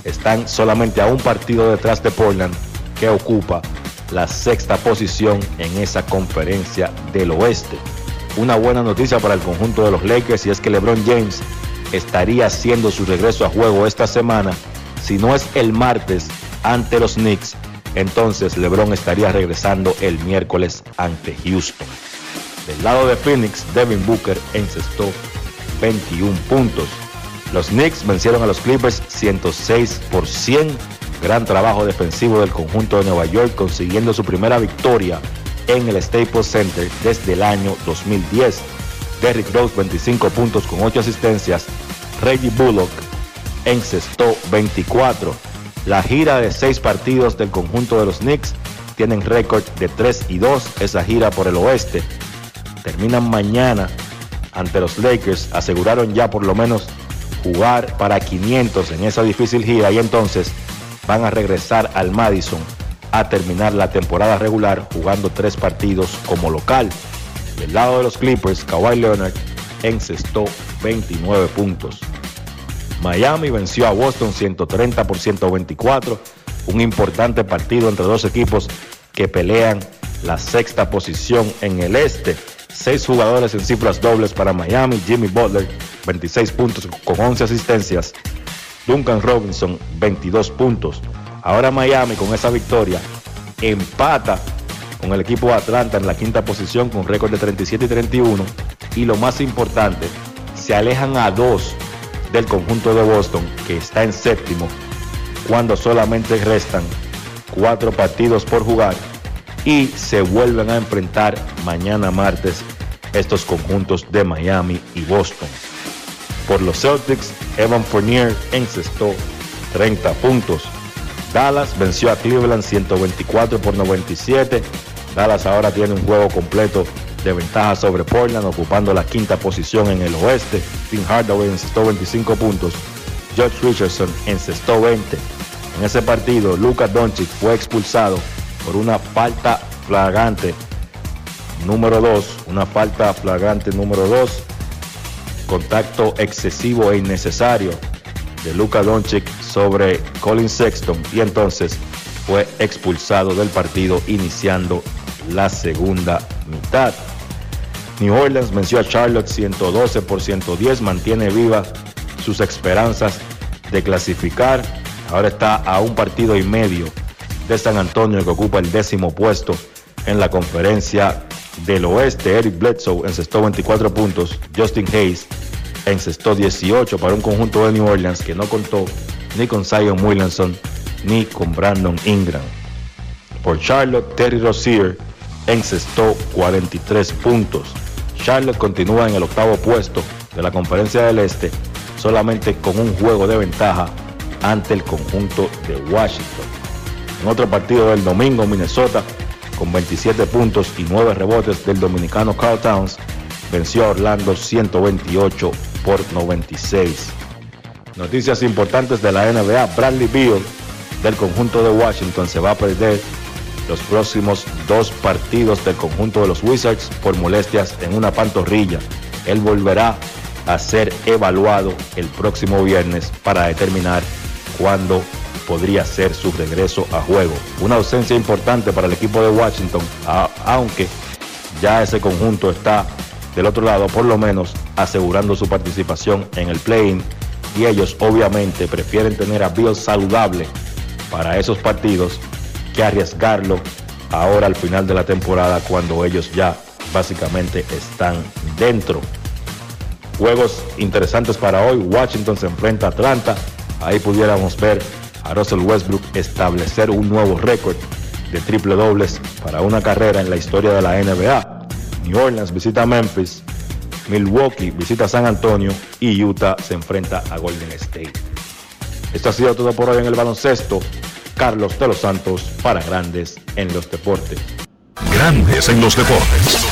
están solamente a un partido detrás de Portland que ocupa la sexta posición en esa conferencia del oeste. Una buena noticia para el conjunto de los Lakers y es que LeBron James estaría haciendo su regreso a juego esta semana. Si no es el martes ante los Knicks, entonces LeBron estaría regresando el miércoles ante Houston. Del lado de Phoenix, Devin Booker encestó 21 puntos. Los Knicks vencieron a los Clippers 106 por 100. Gran trabajo defensivo del conjunto de Nueva York consiguiendo su primera victoria en el Staples Center desde el año 2010. Derrick Rose 25 puntos con 8 asistencias. Reggie Bullock encestó 24. La gira de 6 partidos del conjunto de los Knicks tienen récord de 3 y 2. Esa gira por el oeste terminan mañana ante los Lakers. Aseguraron ya por lo menos jugar para 500 en esa difícil gira y entonces van a regresar al Madison a terminar la temporada regular jugando tres partidos como local. Del lado de los Clippers, Kawhi Leonard encestó 29 puntos. Miami venció a Boston 130 por 124, un importante partido entre dos equipos que pelean la sexta posición en el este. Seis jugadores en cifras dobles para Miami, Jimmy Butler 26 puntos con 11 asistencias, Duncan Robinson 22 puntos. Ahora Miami con esa victoria empata con el equipo de Atlanta en la quinta posición con récord de 37 y 31. Y lo más importante, se alejan a dos del conjunto de Boston que está en séptimo cuando solamente restan cuatro partidos por jugar y se vuelven a enfrentar mañana martes estos conjuntos de Miami y Boston. Por los Celtics, Evan Fournier encestó 30 puntos. Dallas venció a Cleveland 124 por 97. Dallas ahora tiene un juego completo de ventaja sobre Portland, ocupando la quinta posición en el oeste. Tim Hardaway encestó 25 puntos. George Richardson encestó 20. En ese partido, Lucas Doncic fue expulsado por una falta flagrante número 2, una falta flagrante número 2, contacto excesivo e innecesario de Luka Doncic sobre Colin Sexton y entonces fue expulsado del partido iniciando la segunda mitad. New Orleans venció a Charlotte 112 por 110, mantiene viva sus esperanzas de clasificar. Ahora está a un partido y medio de San Antonio que ocupa el décimo puesto en la conferencia del oeste. Eric Bledsoe encestó 24 puntos. Justin Hayes encestó 18 para un conjunto de New Orleans que no contó ni con Zion Williamson ni con Brandon Ingram. Por Charlotte, Terry Rozier encestó 43 puntos. Charlotte continúa en el octavo puesto de la conferencia del este, solamente con un juego de ventaja ante el conjunto de Washington. En otro partido del domingo, Minnesota, con 27 puntos y 9 rebotes del dominicano Carl Towns, venció a Orlando 128 por 96. Noticias importantes de la NBA. Bradley Beal del conjunto de Washington se va a perder los próximos dos partidos del conjunto de los Wizards por molestias en una pantorrilla. Él volverá a ser evaluado el próximo viernes para determinar cuándo podría ser su regreso a juego. Una ausencia importante para el equipo de Washington, aunque ya ese conjunto está del otro lado, por lo menos asegurando su participación en el play-in. Y ellos obviamente prefieren tener a Bill saludable para esos partidos que arriesgarlo ahora al final de la temporada cuando ellos ya básicamente están dentro. Juegos interesantes para hoy. Washington se enfrenta a Atlanta. Ahí pudiéramos ver a Russell Westbrook establecer un nuevo récord de triple dobles para una carrera en la historia de la NBA. New Orleans visita Memphis, Milwaukee visita San Antonio y Utah se enfrenta a Golden State. Esto ha sido todo por hoy en el baloncesto. Carlos de los Santos para Grandes en los Deportes. Grandes en los deportes.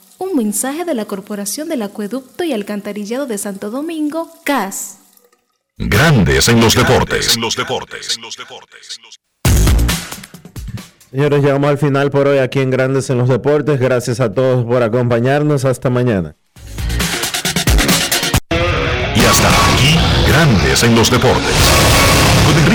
Un mensaje de la Corporación del Acueducto y Alcantarillado de Santo Domingo, CAS. Grandes en los deportes. los deportes. Señores, llegamos al final por hoy aquí en Grandes en los Deportes. Gracias a todos por acompañarnos. Hasta mañana. Y hasta aquí, Grandes en los deportes.